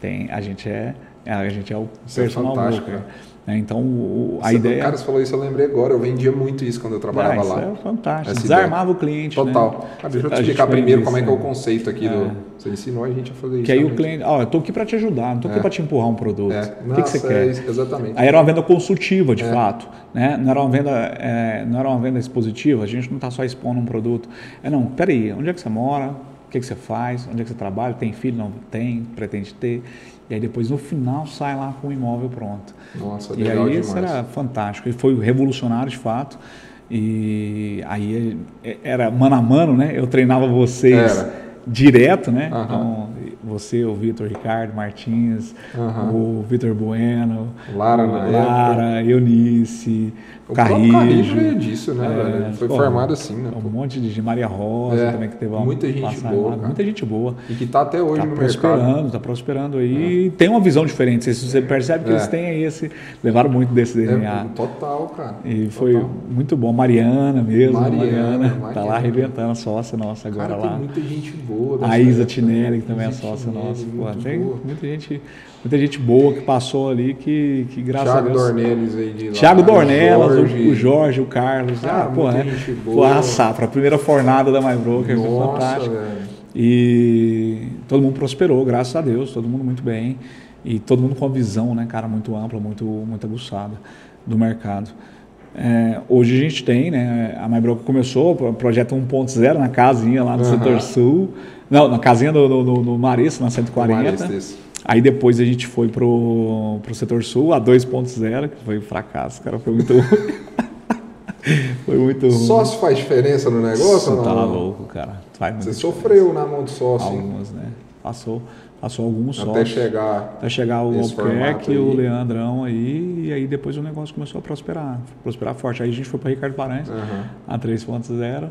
Tem, a gente é, a gente é o Isso é personal fantástico, broker. né? Né? Então o- a Você- ideia Cara, você falou isso, eu lembrei agora. Eu vendia muito isso quando eu ah, trabalhava isso lá. é fantástico. Essa Desarmava o cliente. Total. Né? Ah, deixa eu te explicar primeiro isso, como é que é o né? conceito aqui É. do. Você ensinou a gente a fazer isso. Que aí o cliente, ó, eu tô aqui para te ajudar, não tô aqui É. para te empurrar um produto. É. O que, que você é quer? isso, exatamente. Aí era uma venda consultiva, de É. fato. Né? Não, era uma venda, é, não era uma venda expositiva, a gente não está só expondo um produto. É, não, peraí, onde é que você mora? O que, que você faz? Onde é que você trabalha? Tem filho? Não tem? Pretende ter? E aí depois, no final, sai lá com o imóvel pronto. Nossa, E legal aí demais. isso era fantástico. E foi revolucionário, de fato. E aí é, era mano a mano, né? Eu treinava vocês Era. direto, né? Aham. Então, você, o Vitor Ricardo Martins, o Vitor Bueno, Lara o Lara, Eunice, o Carrijo Carrijo. veio disso, né, É? Foi pô, formado assim, né? Um pô? monte de Maria Rosa É, também que teve uma muita gente passagem boa, cara. Muita gente boa. E que tá até hoje Tá no prosperando, mercado. É. tá prosperando aí. E tem uma visão diferente. Você- percebe que É. eles têm aí esse. Levaram muito desse DNA. É, total, cara. E foi Total. muito bom. Mariana mesmo. Mariana, Mariana, tá lá arrebentando, sócia nossa agora Cara, lá. tem muita gente boa. A Isa Tinelli, que também é sócia nossa. Pô, tem muita gente, muita gente boa que passou ali que, que graças Thiago a Deus. Dornelles aí de lá. Thiago Dornelas, Jorge. o, o Jorge, o Carlos. Ah, Ah, pô, muita né? gente boa. a safra, a primeira fornada da MyBroker, foi Nossa, fantástica. velho. E todo mundo prosperou, graças a Deus, todo mundo muito bem. E todo mundo com uma visão, né, cara, muito ampla, muito, muito aguçada do mercado. É, hoje a gente tem, né, a MyBroker começou o projeto 1.0 na casinha lá no Aham. setor sul. Não, na casinha do, do, do, do Marista, na 140. Marista, esse. Aí depois a gente foi pro, pro setor sul, a 2.0, que foi um fracasso, cara, foi muito ruim. foi muito ruim. Sócio faz diferença no negócio? Você tá louco, cara. Você sofreu na mão do sócio? Alguns, né? Passou, passou alguns Até sócios. chegar. Até chegar o e o. Leandrão aí, e aí depois o negócio começou a prosperar, prosperar forte. Aí a gente foi para Ricardo Paranhos, Aham. a 3.0.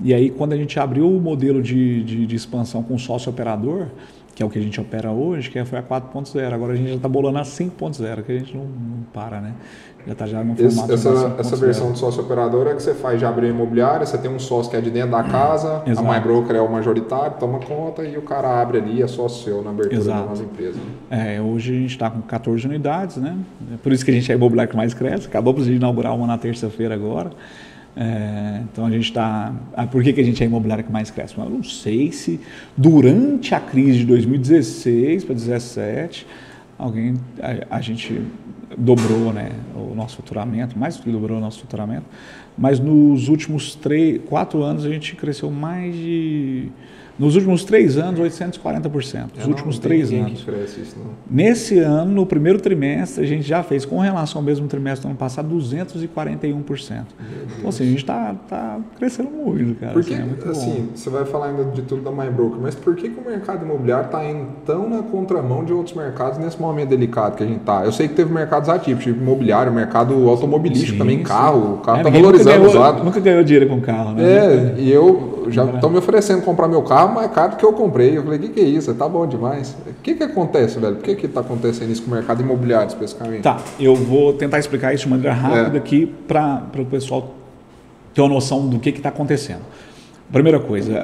E aí quando a gente abriu o modelo de, de, de expansão com sócio operador, que é o que a gente opera hoje, que foi a 4.0. Agora a gente já está bolando a 5.0, que a gente não, não para, né? Já está já no Esse- formato essa, da essa 5.0. versão de sócio operador é que você faz de abrir imobiliária, você tem um sócio que é de dentro da casa, Exato. a MyBroker é o majoritário, toma conta e o cara abre ali, é sócio seu na abertura Exato. da nossa empresa. né? É, hoje a gente está com 14 unidades, né? É Por isso que a gente é imobiliário que mais cresce. Acabamos de inaugurar uma na terça-feira agora. É, então a gente está. Ah, por que, que a gente é a imobiliária que mais cresce? Eu não sei se durante a crise de 2016 para 2017 alguém a, a, gente dobrou né, o nosso faturamento, mais do que dobrou o nosso faturamento, mas nos últimos três, quatro anos a gente cresceu mais de nos últimos três anos, 840%. Nos últimos três anos. Isso, Nesse ano, no primeiro trimestre, a gente já fez, com relação ao mesmo trimestre do ano passado, 241%. Então, assim, a gente está tá crescendo muito, cara. Porque, assim, é assim você vai falar ainda de tudo da MyBroker, mas por que, que o mercado imobiliário está indo tão na contramão de outros mercados nesse momento delicado que a gente está? Eu sei que teve mercados atípicos, tipo imobiliário, mercado automobilístico sim, também, sim. carro. O carro está é, valorizando usado. Nunca ganhou dinheiro com carro, né? É, e eu já estão me oferecendo comprar meu carro mais caro do que eu comprei. Eu falei, o que, que é isso? Tá bom demais. O que, que acontece, velho? Por que que tá acontecendo isso com o mercado imobiliário especificamente? Tá, eu vou tentar explicar isso de maneira rápida é. aqui para o pessoal ter uma noção do que está acontecendo. Primeira coisa,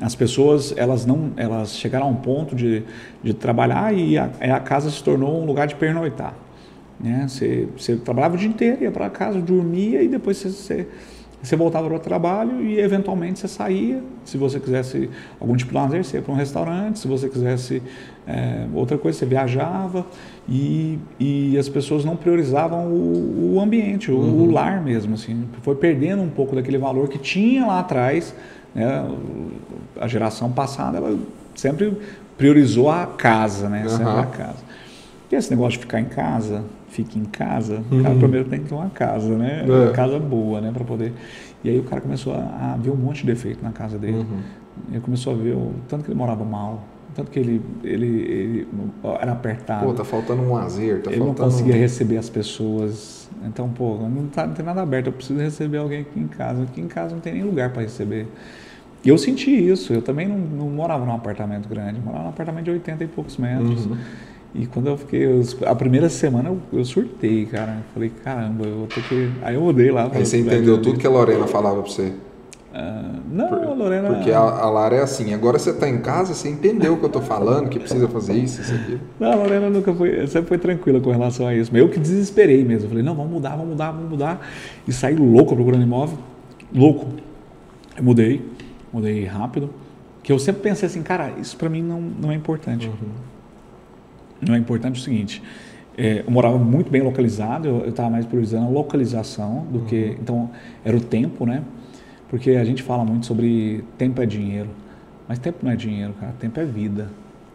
as pessoas elas não elas chegaram a um ponto de, de trabalhar e a, a casa se tornou um lugar de pernoitar. Né? Você, você trabalhava o dia inteiro, ia para casa, dormia e depois você, você você voltava para o trabalho e eventualmente você saía. Se você quisesse algum tipo de lazer, você ia para um restaurante. Se você quisesse é, outra coisa, você viajava. E, e as pessoas não priorizavam o, o ambiente, o, uhum. o, lar mesmo. Assim. Foi perdendo um pouco daquele valor que tinha lá atrás. Né? A geração passada ela sempre priorizou a casa, né? Uhum. Sempre a casa. E esse negócio de ficar em casa, fique em casa, uhum. o cara primeiro tem que ter uma casa, né? É. Uma casa boa, né? Para poder. E aí o cara começou a, a, ver um monte de defeito na casa dele. Uhum. Ele começou a ver o tanto que ele morava mal, tanto que ele, ele, ele era apertado. Pô, tá faltando um lazer, tá ele faltando... não conseguia receber as pessoas. Então, pô, não, tá, não tem nada aberto, eu preciso receber alguém aqui em casa. Aqui em casa não tem nem lugar para receber. E eu senti isso, eu também não, não, morava num apartamento grande, morava num apartamento de 80 e poucos metros. Uhum. E quando eu fiquei, a primeira semana eu, eu surtei, cara. Eu falei, caramba, eu vou ter que. Aí eu mudei lá. Aí você entendeu tudo que a Lorena falava pra você? Uh, não, Por, a Lorena. Porque a, a Lara é assim, agora você tá em casa, você entendeu o que eu tô falando, que precisa fazer isso, isso aqui. Não, a Lorena nunca foi, sempre foi tranquila com relação a isso. Mas eu que desesperei mesmo. Eu falei, não, vamos mudar, vamos mudar, vamos mudar. E saí louco procurando imóvel. Louco. Eu mudei, mudei rápido. Que eu sempre pensei assim, cara, isso para mim não, não é importante. Uhum não é importante o seguinte, é, eu morava muito bem localizado, eu estava mais priorizando a localização do uhum. que. Então, era o tempo, né? Porque a gente fala muito sobre tempo é dinheiro. Mas tempo não é dinheiro, cara. Tempo é vida.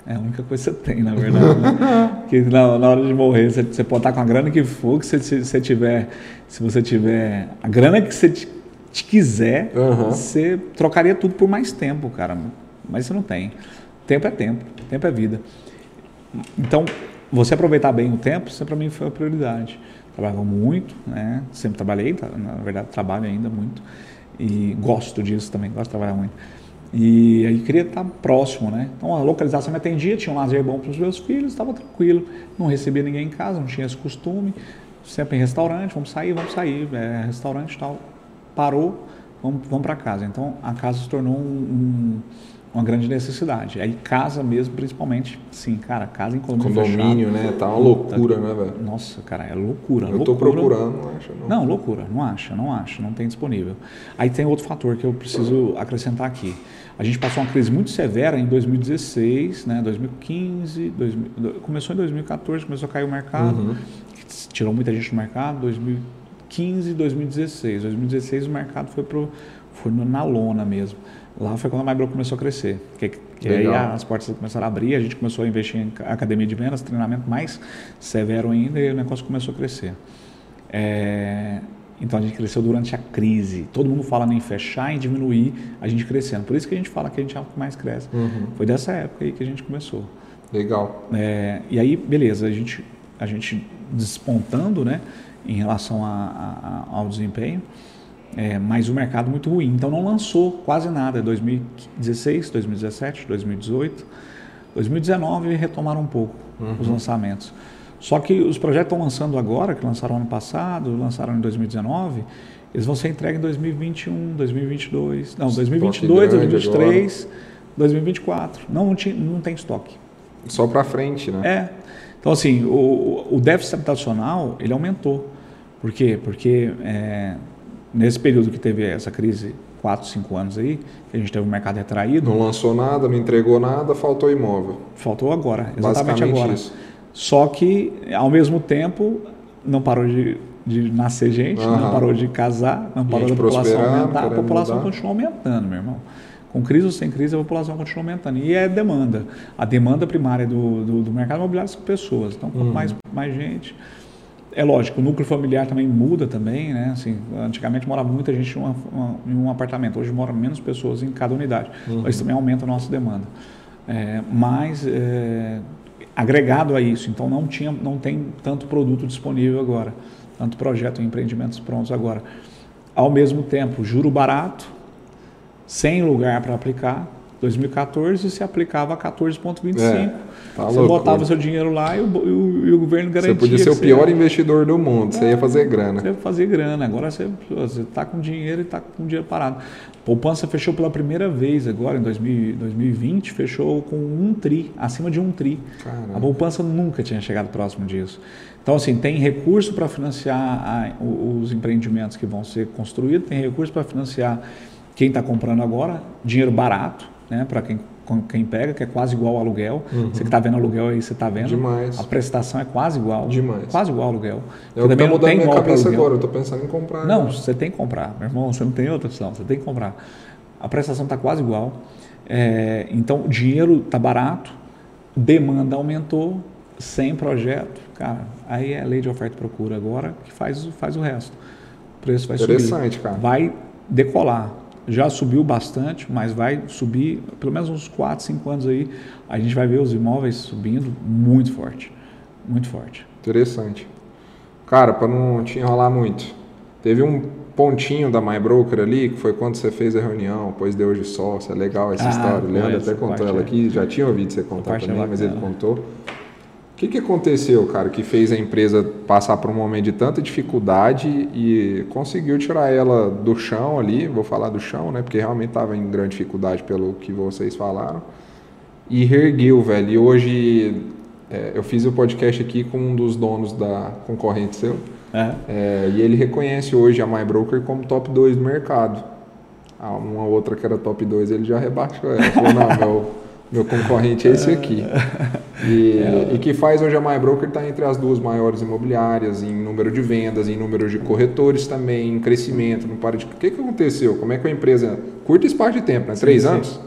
É a única coisa que você tem, na verdade. Né? que na, na, hora de morrer, você, você, pode estar com a grana que for, que você, se, você tiver. Se você tiver. A grana que você te, te quiser, uhum. você trocaria tudo por mais tempo, cara. Mas você não tem. Tempo é tempo. Tempo é vida. Então, você aproveitar bem o tempo, isso para mim foi a prioridade. Trabalhava muito, né? Sempre trabalhei, tá? na verdade trabalho ainda muito e gosto disso também, gosto de trabalhar muito. E aí queria estar próximo, né? Então a localização me atendia, tinha um lazer bom para os meus filhos, estava tranquilo, não recebia ninguém em casa, não tinha esse costume, sempre em restaurante, vamos sair, vamos sair, é, restaurante tal. Parou, vamos, vamos para casa. Então a casa se tornou um, um uma grande necessidade. Aí casa mesmo, principalmente, sim, cara, casa em condomínio Condomínio, fechado, né? Tá uma loucura, né, velho? Nossa, cara, é loucura. Eu tô procurando, não acha não. Não, loucura, não acha, não acha, não tem disponível. Aí tem outro fator que eu preciso acrescentar aqui. A gente passou uma crise muito severa em 2016, né, 2015, 2000, começou em 2014, começou a cair o mercado, uhum. tirou muita gente do mercado, 2015 2016. 2016 o mercado foi, pro, foi na lona mesmo. Lá foi quando a MyBro começou a crescer. Que, que aí as portas começaram a abrir, a gente começou a investir em academia de vendas, treinamento mais severo ainda e o negócio começou a crescer. É, então a gente cresceu durante a crise. Todo mundo fala em fechar, em diminuir, a gente crescendo. Por isso que a gente fala que a gente é o que mais cresce. Uhum. Foi dessa época aí que a gente começou. Legal. É, e aí, beleza, a gente, a gente despontando né, em relação a, a, ao desempenho é, mas o mercado muito ruim. Então não lançou quase nada. 2016, 2017, 2018, 2019 retomaram um pouco uhum. os lançamentos. Só que os projetos estão lançando agora, que lançaram ano passado, lançaram em 2019, eles vão ser entregues em 2021, 2022, não, 2022, 2023, agora. 2024. Não, não tem estoque. Só para frente, né? É. Então assim, o, o déficit habitacional ele aumentou. Por quê? Porque é, nesse período que teve essa crise, 4, 5 anos aí, que a gente teve um mercado retraído. Não lançou nada, não entregou nada, faltou imóvel. Faltou agora, exatamente agora. Isso. Só que, ao mesmo tempo, não parou de, de nascer gente, não parou de casar, não parou da população aumentar. A população mudar. continua aumentando, meu irmão. Com crise ou sem crise, a população continua aumentando. E é demanda. A demanda primária do, do, do mercado imobiliário são pessoas. Então, quanto uhum. mais, mais gente. É lógico, o núcleo familiar também muda também, né? Assim, antigamente morava muita gente em, uma, uma, em um apartamento, hoje mora menos pessoas em cada unidade. Uhum. Isso também aumenta a nossa demanda. É, mas é, agregado a isso, então não tinha, não tem tanto produto disponível agora, tanto projeto e empreendimentos prontos agora. Ao mesmo tempo, juro barato, sem lugar para aplicar. 2014 se aplicava a 14,25. É, tá você botava seu dinheiro lá e o, e o, e o governo garantia. Você podia ser o pior ia... investidor do mundo, é, você ia fazer grana. Você ia fazer grana. Agora você está com dinheiro e está com dinheiro parado. Poupança fechou pela primeira vez agora, em 2000, 2020, fechou com um tri, acima de um tri. Caramba. A poupança nunca tinha chegado próximo disso. Então, assim, tem recurso para financiar a, os empreendimentos que vão ser construídos, tem recurso para financiar quem está comprando agora, dinheiro barato, né, para quem, quem pega, que é quase igual ao aluguel. Uhum. Você que está vendo aluguel aí, você está vendo. Demais. A prestação é quase igual. Demais. Quase igual ao aluguel. É o que está mudando minha cabeça agora, eu estou pensando em comprar. Não, você tem que comprar, meu irmão, você não tem outra opção, você tem que comprar. A prestação está quase igual. É, então, o dinheiro está barato, demanda aumentou, sem projeto, cara, aí é lei de oferta e procura agora que faz, faz o resto. O preço vai Interessante, subir. Interessante, cara. Vai decolar já subiu bastante, mas vai subir pelo menos uns 4, 5 anos aí. A gente vai ver os imóveis subindo muito forte. Muito forte. Interessante. Cara, para não te enrolar muito, teve um pontinho da My Broker ali, que foi quando você fez a reunião, depois deu de sócio. É legal essa ah, história. O Leandro até contou ela é. aqui, já tinha ouvido você contar também, é mas ele contou. O que, que aconteceu, cara, que fez a empresa passar por um momento de tanta dificuldade e conseguiu tirar ela do chão ali? Vou falar do chão, né? Porque realmente estava em grande dificuldade pelo que vocês falaram. E reergueu, velho. E hoje é, eu fiz o podcast aqui com um dos donos da concorrente seu. É. É, e ele reconhece hoje a MyBroker como top 2 do mercado. Ah, uma outra que era top 2 ele já rebaixou ela. Falou, não, meu. Meu concorrente é esse aqui. E, é. e que faz hoje a MyBroker está entre as duas maiores imobiliárias em número de vendas, em número de corretores também, em crescimento. Não para de... O que, que aconteceu? Como é que a empresa. Curta espaço de tempo, né? Sim, três sim. anos?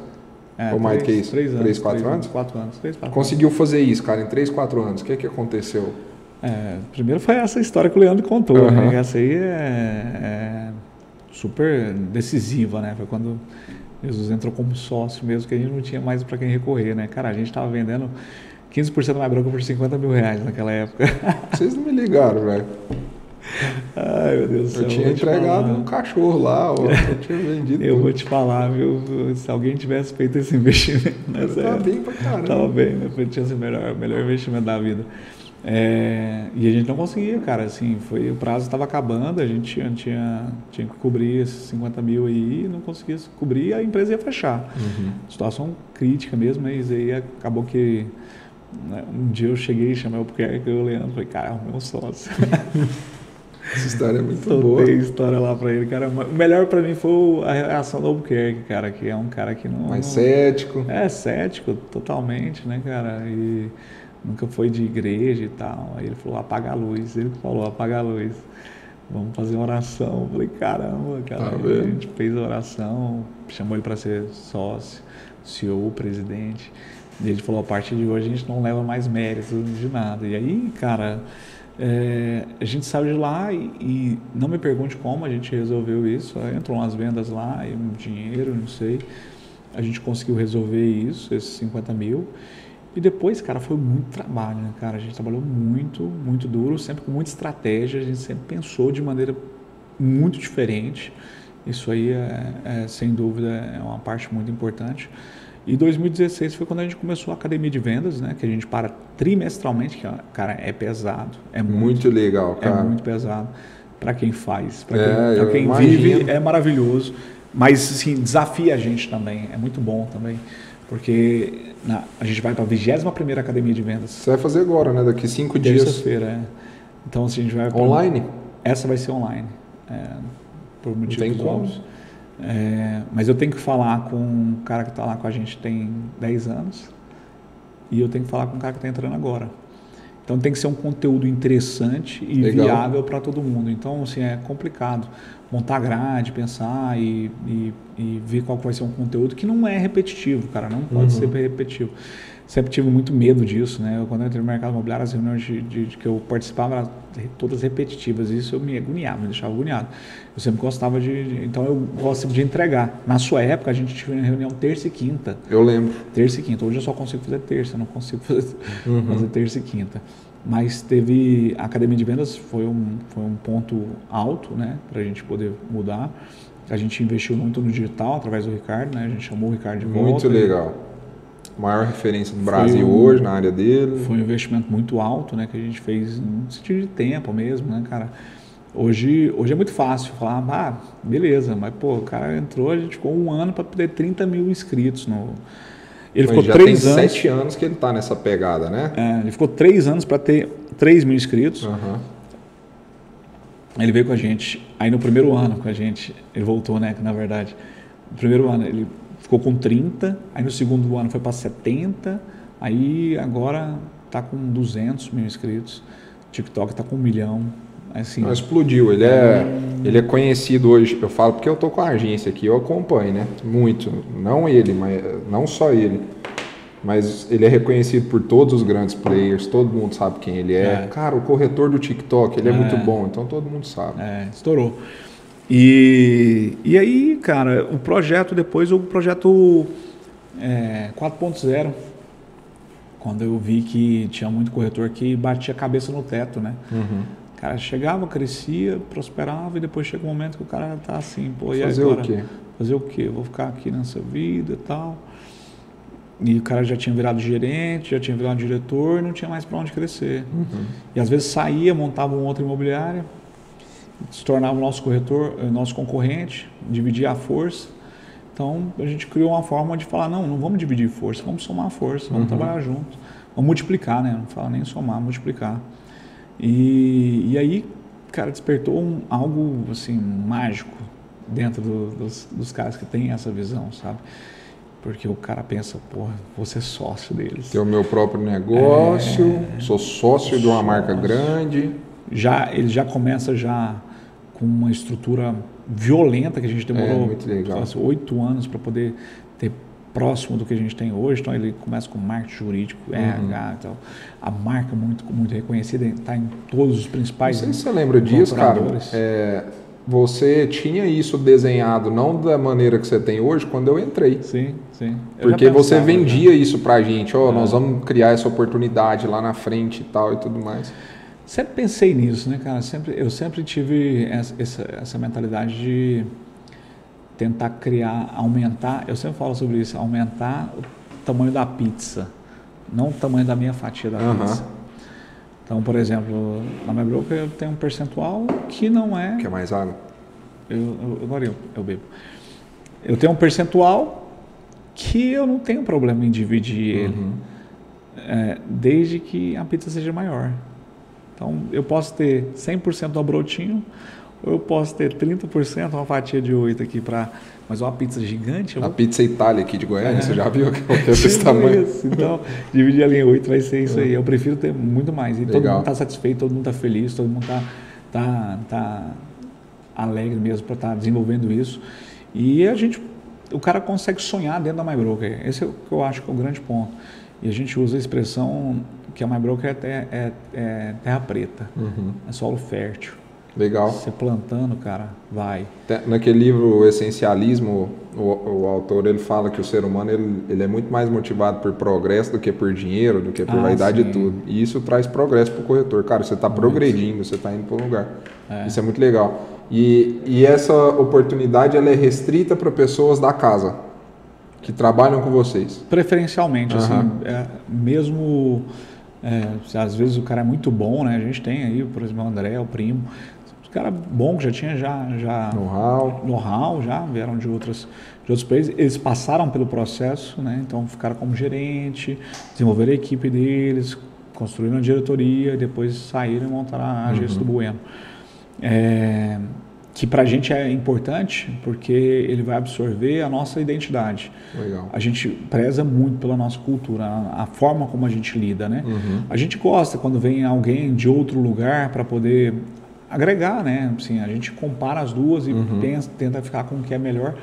É, Ou mais três, que isso? Três anos. Três, quatro três, anos? Quatro anos. Três, quatro Conseguiu fazer isso, cara, em três, quatro anos. O que, que aconteceu? É, primeiro foi essa história que o Leandro contou, uhum. né? Essa aí é, é super decisiva, né? Foi quando Jesus entrou como sócio mesmo, que a gente não tinha mais para quem recorrer, né? Cara, a gente estava vendendo 15% mais branco por 50 mil reais naquela época. Vocês não me ligaram, velho. Ai, meu Deus do céu. Eu tinha entregado um cachorro lá, ó, eu tinha vendido. eu vou te falar, viu? Se alguém tivesse feito esse investimento nessa Tava bem pra caramba. Tava bem, né? Tinha sido o melhor, melhor investimento da vida. É, e a gente não conseguia, cara, assim, foi, o prazo estava acabando, a gente tinha, tinha, tinha que cobrir esses 50 mil aí, não conseguia cobrir, a empresa ia fechar. Uhum. Situação crítica mesmo, mas aí acabou que né, um dia eu cheguei e chamei o Albuquerque e o Leandro, falei, cara, é o meu sócio. Essa história é muito Soltei boa. Soltei história lá pra ele, cara. O melhor pra mim foi a reação do Albuquerque, cara, que é um cara que não... Mais cético. É, cético, totalmente, né, cara, e nunca foi de igreja e tal. Aí ele falou, apaga a luz. Ele falou, apaga a luz. Vamos fazer uma oração. Eu falei, caramba, cara. Tá a gente fez a oração, chamou ele para ser sócio, CEO, presidente. E ele falou, a partir de hoje a gente não leva mais mérito de nada. E aí, cara, é, a gente saiu de lá e, e, não me pergunte como a gente resolveu isso. Entrou umas vendas lá, e um dinheiro, não sei. A gente conseguiu resolver isso, esses 50 mil. E depois, cara, foi muito trabalho, né, cara? A gente trabalhou muito, muito duro, sempre com muita estratégia, a gente sempre pensou de maneira muito diferente. Isso aí, é, é, sem dúvida, é uma parte muito importante. E 2016 foi quando a gente começou a academia de vendas, né? Que a gente para trimestralmente, que, cara, é pesado. É muito, muito legal, é cara. É muito pesado para quem faz, para quem, é, quem vive, é maravilhoso. Mas, assim, desafia a gente também, é muito bom também. Porque na, a gente vai para a 21 Academia de Vendas. Você vai fazer agora, né? Daqui cinco dias. Terça-feira, é. Então, assim, a gente vai... Pra... Online? Essa vai ser online. É, por motivos óbvios. É, mas eu tenho que falar com um cara que está lá com a gente tem 10 anos e eu tenho que falar com um cara que está entrando agora. Então tem que ser um conteúdo interessante e Legal. viável para todo mundo. Então, assim, é complicado montar grade, pensar e, e, e, ver qual vai ser um conteúdo que não é repetitivo, cara, não pode uhum. ser repetitivo sempre tive muito medo disso, né? Eu, quando eu entrei no mercado imobiliário, as reuniões de, de, de, que eu participava eram todas repetitivas, isso eu me agoniava, me deixava agoniado. Eu sempre gostava de, de, então eu gosto de entregar. Na sua época, a gente tinha uma reunião terça e quinta. Eu lembro. Terça e quinta. Hoje eu só consigo fazer terça, não consigo fazer, uhum. fazer terça e quinta. Mas teve, a academia de vendas foi um, foi um ponto alto, né? Para a gente poder mudar. A gente investiu muito no digital através do Ricardo, né? A gente chamou o Ricardo de volta. Muito legal maior referência no Brasil um, hoje na área dele. Foi um investimento muito alto, né, que a gente fez no sentido de tempo mesmo, né, cara. Hoje, hoje é muito fácil falar, ah, beleza, mas pô, o cara entrou, a gente ficou um ano para ter 30 mil inscritos no. Ele mas ficou já três tem anos. sete anos que ele está nessa pegada, né? É, ele ficou três anos para ter 3 mil inscritos. Uhum. Ele veio com a gente. Aí no primeiro ano com a gente, ele voltou, né? Na verdade, no primeiro ano ele ficou com 30, aí no segundo ano foi para 70, aí agora está com 200 mil inscritos. TikTok está com um milhão. Assim, Não, explodiu, ele é, ele é conhecido hoje, eu falo porque eu tô com a agência aqui, eu acompanho, né? Muito, não ele, mas não só ele, mas ele é reconhecido por todos os grandes players, todo mundo sabe quem ele é. é. Cara, o corretor do TikTok, ele é, é muito bom, então todo mundo sabe. É, estourou. E, e aí, cara, o projeto depois, o projeto é, 4.0, quando eu vi que tinha muito corretor que batia a cabeça no teto, né? Uhum. O cara chegava, crescia, prosperava e depois chega um momento que o cara tá assim, pô, e Fazer agora? o quê? Fazer o quê? vou ficar aqui nessa vida e tal. E o cara já tinha virado gerente, já tinha virado diretor, não tinha mais para onde crescer. Uhum. E às vezes saía, montava um outro imobiliário, se tornava o nosso corretor, eh, nosso concorrente, dividia a força. Então a gente criou uma forma de falar, não, não vamos dividir força, vamos somar a força, vamos uhum. trabalhar junto, vamos multiplicar, né? Não fala nem somar, multiplicar. E, e aí, cara, despertou um, algo assim mágico dentro do, dos, dos caras que têm essa visão, sabe? Porque o cara pensa, porra, vou ser sócio deles. Ter o meu próprio negócio, é, sou sócio, sócio de uma marca grande. Já, ele já começa já com uma estrutura violenta que a gente demorou é, oito anos para poder ter próximo do que a gente tem hoje. Então ele começa com marketing jurídico, uhum. RH, então, a marca muito muito reconhecida, está em todos os principais. Não sei se você lembra disso, cara. É, você tinha isso desenhado não da maneira que você tem hoje quando eu entrei. Sim, sim. Porque você vendia isso para a gente, ó, oh, é. nós vamos criar essa oportunidade lá na frente e tal e tudo mais. Sempre pensei nisso, né, cara? Sempre, eu sempre tive essa, essa, essa, mentalidade de tentar criar, aumentar. Eu sempre falo sobre isso, aumentar o tamanho da pizza, não o tamanho da minha fatia da uhum. pizza. Então, por exemplo, na minha broker eu tenho um percentual que não é. Que é mais água? Eu, eu, agora eu, eu bebo. Eu tenho um percentual que eu não tenho problema em dividir ele, uhum. é, desde que a pizza seja maior. Então, eu posso ter 100% do brotinho, ou eu posso ter 30%, uma fatia de 8 aqui para. Mas uma pizza gigante. A vou... pizza Itália aqui de Goiânia, é. você já viu que é desse tipo tamanho? Isso. Então, dividir ali em 8 vai ser isso aí. Eu prefiro ter muito mais. E Legal. todo mundo está satisfeito, todo mundo está feliz, todo mundo está tá, tá alegre mesmo para estar tá desenvolvendo isso. E a gente, o cara consegue sonhar dentro da MyBroker. Esse é o que eu acho que é o grande ponto. E a gente usa a expressão que a MyBroker é, é, é terra preta, uhum. é solo fértil. Legal. Você plantando, cara, vai. Naquele livro, O Essencialismo, o, o autor ele fala que o ser humano ele, ele, é muito mais motivado por progresso do que por dinheiro, do que por ah, vaidade sim. e tudo. E isso traz progresso para o corretor. Cara, você está progredindo, você está indo para um lugar. É. Isso é muito legal. E, e essa oportunidade ela é restrita para pessoas da casa que trabalham com vocês? Preferencialmente, uhum. assim, é, mesmo é, às vezes o cara é muito bom, né? A gente tem aí, por exemplo, o André, o primo, os cara bom que já tinha já, já know-how, know já vieram de outras de outros países, eles passaram pelo processo, né? Então ficaram como gerente, desenvolveram a equipe deles, construíram a diretoria, depois saíram e montaram a agência uhum. do Bueno. É, que para a gente é importante porque ele vai absorver a nossa identidade. Legal. A gente preza muito pela nossa cultura, a, a forma como a gente lida, né? Uhum. A gente gosta quando vem alguém de outro lugar para poder agregar, né? Assim, a gente compara as duas e Uhum. pensa, tenta ficar com o que é melhor,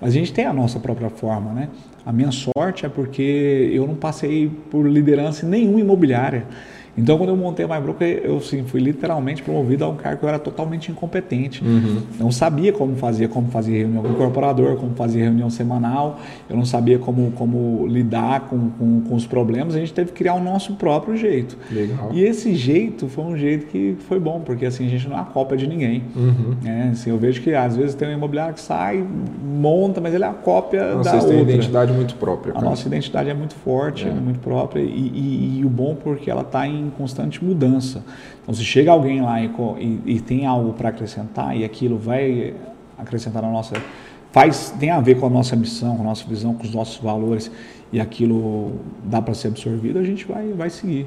mas a gente tem a nossa própria forma, né? A minha sorte é porque eu não passei por liderança em nenhuma imobiliária. Então, quando eu montei a MyBroker, eu sim, fui literalmente promovido a um cargo que eu era totalmente incompetente. Uhum. Não sabia como fazia, como fazia reunião com o incorporador, como fazia reunião semanal. Eu não sabia como, como lidar com, com, com os problemas. A gente teve que criar o nosso próprio jeito. Legal. E esse jeito foi um jeito que foi bom, porque assim, a gente não é a cópia de ninguém. Uhum. né? Assim, eu vejo que às vezes tem um imobiliário que sai, monta, mas ele é a cópia da Vocês têm outra. identidade muito própria. A cara. nossa identidade é muito forte, É. é muito própria e, e- e o bom porque ela está em constante mudança. Então, se chega alguém lá e, e- e tem algo para acrescentar e aquilo vai acrescentar na nossa, faz tem a ver com a nossa missão, com a nossa visão, com os nossos valores e aquilo dá para ser absorvido, a gente vai vai seguir.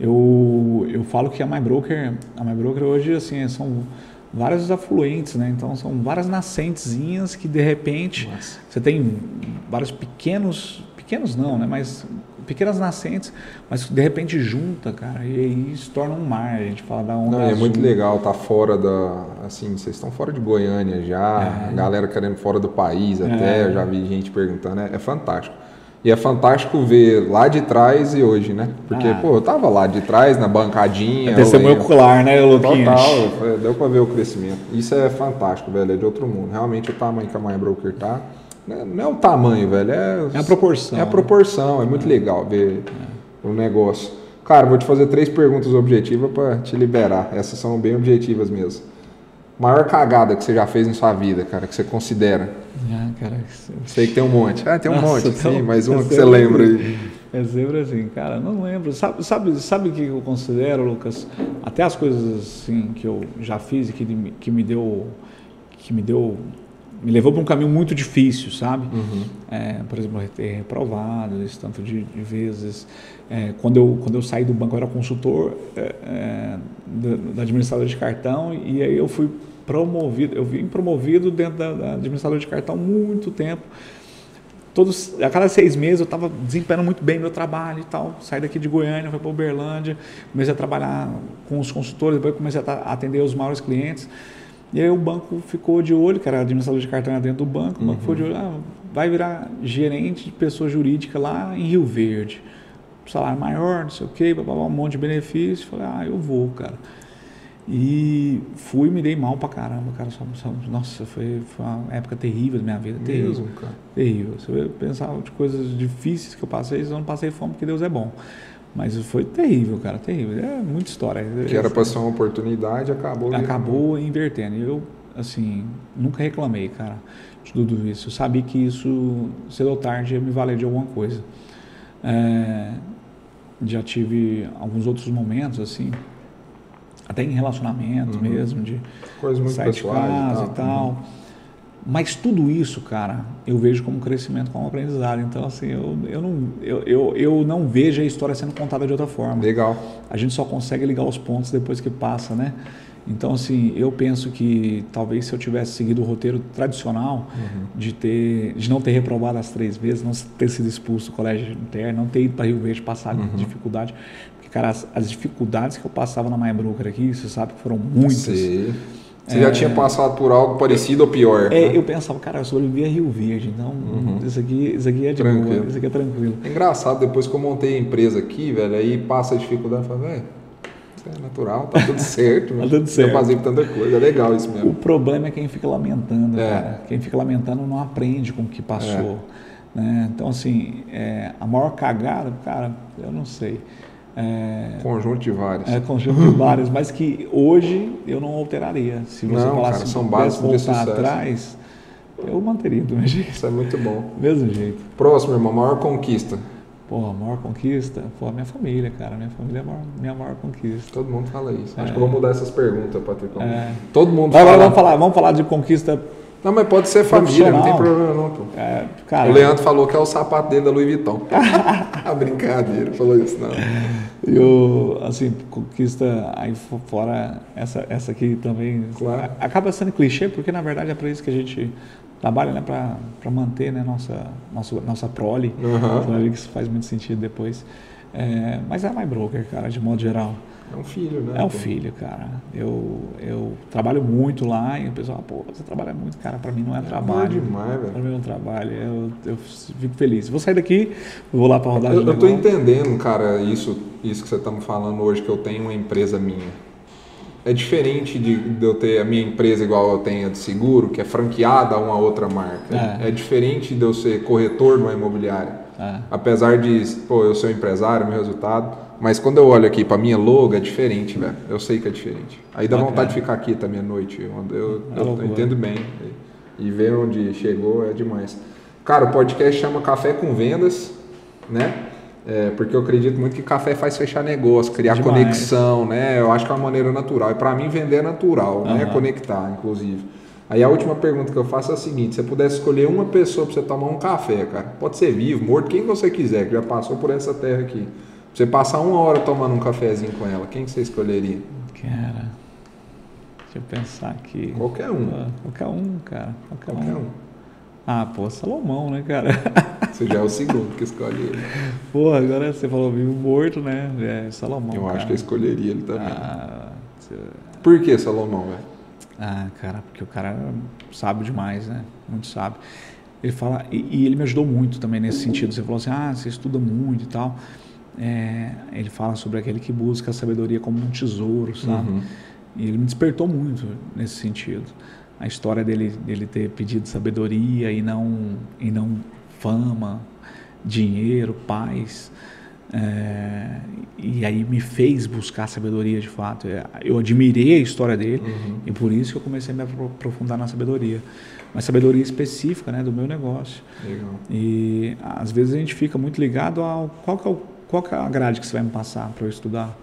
Eu, eu falo que a MyBroker, a MyBroker hoje assim são vários afluentes, né? Então são várias nascentezinhas que de repente Nossa. você tem vários pequenos, pequenos não, né? Mas pequenas nascentes, mas de repente junta, cara, e aí se torna um mar. A gente fala da onda Não, é muito legal, tá fora da. Assim, vocês estão fora de Goiânia já, É. a galera querendo fora do país até, É. eu já vi gente perguntando, é, é fantástico. E é fantástico ver lá de trás e hoje, né? Porque, Ah. pô, eu tava lá de trás, na bancadinha. É testemunho ocular, né, Luquinhas? Total, deu pra ver o crescimento. Isso é fantástico, velho, é de outro mundo. Realmente o tamanho que a Mãe Broker tá, não é o tamanho, velho, é... É a proporção. É a proporção, é muito legal ver o negócio. Cara, vou te fazer três perguntas objetivas pra te liberar. Essas são bem objetivas mesmo. Maior cagada que você já fez em sua vida, cara, que você considera? Ah, cara, Sei que tem um monte. Ah, tem um Nossa, monte, então, sim, mas uma é que você lembra aí. É sempre assim, cara, não lembro. Sabe, sabe, sabe o que eu considero, Lucas? Até as coisas assim que eu já fiz e que, que me deu, que me deu, me levou para um caminho muito difícil, sabe? Uhum. É, por exemplo, ter reprovado esse tanto de, de vezes. É, quando, eu, quando eu saí do banco, eu era consultor é, é, da, da administradora de cartão e aí eu fui promovido, eu vim promovido dentro da, da administradora de cartão muito tempo. Todos, a cada seis meses eu estava desempenhando muito bem meu trabalho e tal. Saí daqui de Goiânia, fui para Uberlândia, comecei a trabalhar com os consultores, depois comecei a atender os maiores clientes. E aí o banco ficou de olho, que era administrador de cartão dentro do banco, o banco ficou de olho, ah, vai virar gerente de pessoa jurídica lá em Rio Verde. Salário maior, não sei o quê, um monte de benefício. Falei, ah, eu vou, cara. E fui me dei mal pra caramba, cara. Só- só- Nossa, foi, foi uma época terrível da minha vida. Terrível. Mesmo, cara. Terrível. Eu pensar de coisas difíceis que eu passei, eu não passei fome porque Deus é bom. Mas foi terrível, cara, terrível. É muita história. Que era pra ser uma oportunidade, acabou. Acabou invertendo. E eu, assim, nunca reclamei, cara, de tudo isso. Eu sabia que isso, cedo ou tarde, ia me valer de alguma coisa. É, já tive alguns outros momentos, assim, até em relacionamento Uhum. mesmo, de Coisas muito sair de casa e tal. Mas tudo isso, cara, eu vejo como crescimento, como aprendizado. Então, assim, eu, eu, não, eu, eu, eu não vejo a história sendo contada de outra forma. Legal. A gente só consegue ligar os pontos depois que passa, né? Então, assim, eu penso que talvez se eu tivesse seguido o roteiro tradicional de, ter, de não ter reprovado as três vezes, não ter sido expulso do colégio interno, não ter ido para Rio Verde passar dificuldade. Porque, cara, as, as dificuldades que eu passava na Maia Broker aqui, você sabe que foram muitas. Sei. Você já tinha passado por algo parecido ou pior? É, né? eu pensava, cara, eu sobrevivi a Rio Verde, então isso, aqui, isso aqui é de Tranquilo. boa, isso aqui é tranquilo. É engraçado, depois que eu montei a empresa aqui, velho, aí passa a dificuldade, eu falo, velho, isso é natural, tá tudo certo. Tá tudo certo. Eu fazia tanta coisa, é legal isso O mesmo. problema é quem fica lamentando, É. cara. Quem fica lamentando não aprende com o que passou. né? Então, assim, é, a maior cagada, cara, eu não sei. É, Conjunto de vários. é conjunto de várias, mas que hoje eu não alteraria. Se você Não, falasse cara, são básicos de sucesso. atrás, eu manteria do mesmo jeito. Isso é muito bom. Mesmo jeito. Próximo, irmão, maior conquista. Pô, a maior conquista, pô, a minha família, cara. Minha família é a maior, minha maior conquista. Todo mundo fala isso. Acho É. que eu vou mudar essas perguntas, Patricão. É. Todo mundo Agora fala. vamos falar, vamos falar de conquista. Não, mas pode ser família, não tem problema não, pô. É, cara, O Leandro falou que é o sapato dele da Louis Vuitton. a brincadeira, falou isso não. E o, assim, conquista aí fora essa, essa aqui também. Claro. Acaba sendo clichê, porque na verdade é para isso que a gente trabalha, né? Para manter né? nossa, nossa, nossa prole. Uhum. Ver que isso faz muito sentido depois. É, mas é mais broker, cara, de modo geral. É um filho, né? É um filho, cara. Eu, eu trabalho muito lá e o pessoal, pô, você trabalha muito, cara. Para mim não é, É trabalho. demais, velho. Para mim é um trabalho. Eu, eu fico feliz. Vou sair daqui, vou lá para rodar Eu, eu tô entendendo, cara, isso, isso que você tá me falando hoje, que eu tenho uma empresa minha. É diferente de, de eu ter a minha empresa igual eu tenho a de seguro, que é franqueada a uma outra marca. É. É, diferente de eu ser corretor de uma imobiliária. É. Apesar de, pô, eu ser um empresário, meu resultado. Mas quando eu olho aqui pra minha logo, é diferente, velho. Eu sei que é diferente. Aí dá Bacana. vontade de ficar aqui também à noite. Eu, eu, É eu entendo bem. E ver onde chegou é demais. Cara, o podcast chama Café com Vendas, né? É, porque eu acredito muito que café faz fechar negócio, criar Demais. conexão, né? Eu acho que é uma maneira natural. E pra mim vender é natural, né? Aham. Conectar, inclusive. Aí a última pergunta que eu faço é a seguinte: se você pudesse escolher uma pessoa pra você tomar um café, cara, pode ser vivo, morto, quem você quiser, que já passou por essa terra aqui. Você passar uma hora tomando um cafezinho com ela, quem que você escolheria? Cara, deixa eu pensar aqui. Qualquer um. Ah, Qualquer um, cara. Qualquer, Qualquer um. um. Ah, pô, Salomão, né, cara? Você já é o segundo que escolhe ele. Pô, agora você falou vivo morto, né? É Salomão. Eu cara. acho que eu escolheria ele também. Ah, Por que Salomão, velho? ah, cara, porque o cara sabe demais, né? Muito sabe. Ele fala, e, e ele me ajudou muito também nesse sentido. Você falou assim, ah, você estuda muito e tal. É, ele fala sobre aquele que busca a sabedoria como um tesouro, sabe? Uhum. E ele me despertou muito nesse sentido. A história dele, dele ter pedido sabedoria e não, e não fama, dinheiro, paz. é, e aí me fez buscar sabedoria de fato. É, Eu admirei a história dele Uhum. e por isso que eu comecei a me apro- aprofundar na sabedoria. Mas sabedoria específica né, do meu negócio. Legal. E às vezes a gente fica muito ligado ao qual que é, o, qual que é a grade que você vai me passar para eu estudar.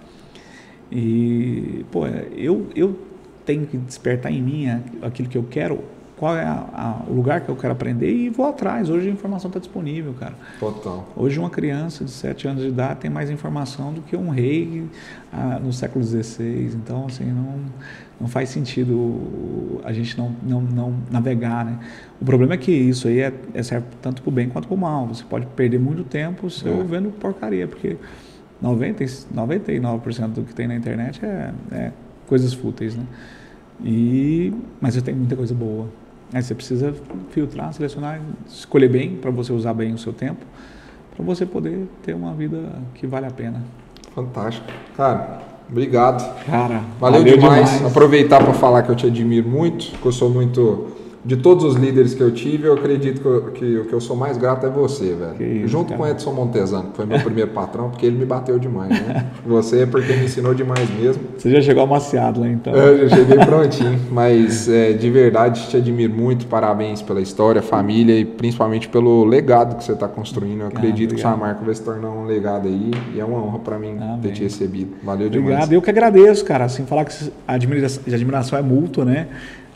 E, pô, eu, eu tenho que despertar em mim aquilo que eu quero, qual é a- a- o lugar que eu quero aprender e vou atrás. Hoje a informação está disponível, cara. Total. Hoje uma criança de 7 anos de idade tem mais informação do que um rei ah, no século XVI. Então, assim, não, não faz sentido a gente não, não, não navegar, né? O problema é que isso aí é, é serve tanto para o bem quanto para o mal. Você pode perder muito tempo seu É. vendo porcaria, porque 90, e- 99% do que tem na internet é, é coisas fúteis, né? E, mas você tem muita coisa boa. Aí você precisa filtrar, selecionar, escolher bem para você usar bem o seu tempo, para você poder ter uma vida que vale a pena. Fantástico. Cara, obrigado. Cara, Valeu, demais. Aproveitar para falar que eu te admiro muito, que eu sou muito. De todos os líderes que eu tive, eu acredito que, eu- que o que eu sou mais grato é você, velho. Isso, Junto cara. com Edson Montezano, que foi meu primeiro patrão, porque ele me bateu demais, né? Você é porque me ensinou demais mesmo. Você já chegou amaciado lá então. Eu já cheguei prontinho, mas é, de verdade te admiro muito, parabéns pela história, família e principalmente pelo legado que você está construindo. Eu acredito que sua obrigado. marca vai se tornar um legado aí e é uma honra para mim Amém. ter te recebido. Valeu demais. Obrigado. Eu que agradeço, cara. Assim, falar que a admiração é mútua, né?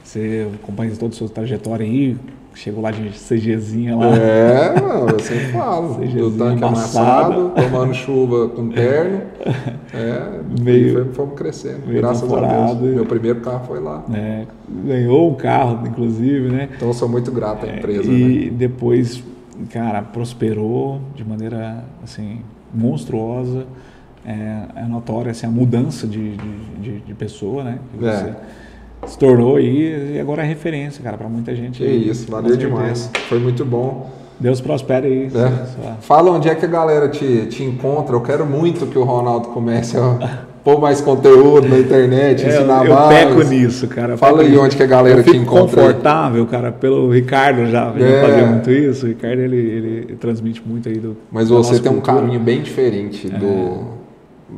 Você acompanha toda a sua trajetória aí, chegou lá de CGzinha lá. É, mano, eu sempre falo. Sejazinho Do tanque amassado. amassado, tomando chuva com terno. É, Meio- e foi- fomos crescendo. meio graças a temporada. Deus. Meu primeiro carro foi lá. né? Ganhou um carro, inclusive, né? Então eu sou muito grato à empresa. né? e depois, cara, prosperou de maneira assim monstruosa. É, é notória assim, a mudança de, de, de, de pessoa, né? É. se tornou aí e agora é referência, cara, para muita gente. Aí, isso, valeu demais. Foi muito bom. Deus prospere aí. É. Fala onde é que a galera te, te encontra. Eu quero muito que o Ronaldo comece a pôr mais conteúdo na internet, É, ensinar eu mais. peco nisso, cara. eu Fala aí onde que a galera eu te encontra confortável, cara, pelo Ricardo já, já É. fazia muito isso. O Ricardo, ele, ele transmite muito aí do Mas você tem um. É. caminho bem diferente do,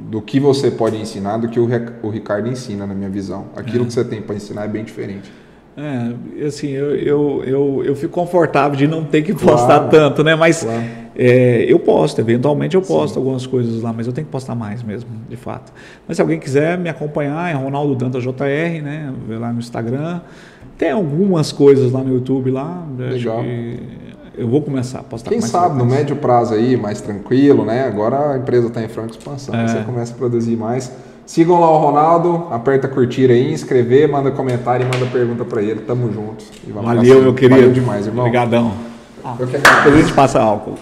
do que você pode ensinar do que o, o Ricardo ensina, na minha visão. Aquilo que você tem para ensinar é bem diferente. É, assim, eu, eu, eu, eu fico confortável de não ter que Claro. postar tanto, né? Mas Claro. é, eu posto, eventualmente eu posto algumas coisas lá, mas eu tenho que postar mais mesmo, de fato. Mas se alguém quiser me acompanhar, é Ronaldo Dantas JR, né? Vê lá no Instagram. Tem algumas coisas lá no YouTube lá. Acho Legal. que eu vou começar a postar Quem sabe, no médio prazo aí, mais tranquilo, né? Agora a empresa está em franca expansão, É. você começa a produzir mais. Sigam lá o Ronaldo, aperta curtir aí, inscrever, manda comentário e manda pergunta para ele. Tamo junto. E vamos pra Valeu, meu querido. Valeu demais, irmão. Obrigadão. Eu que agradeço. Depois a gente passa álcool.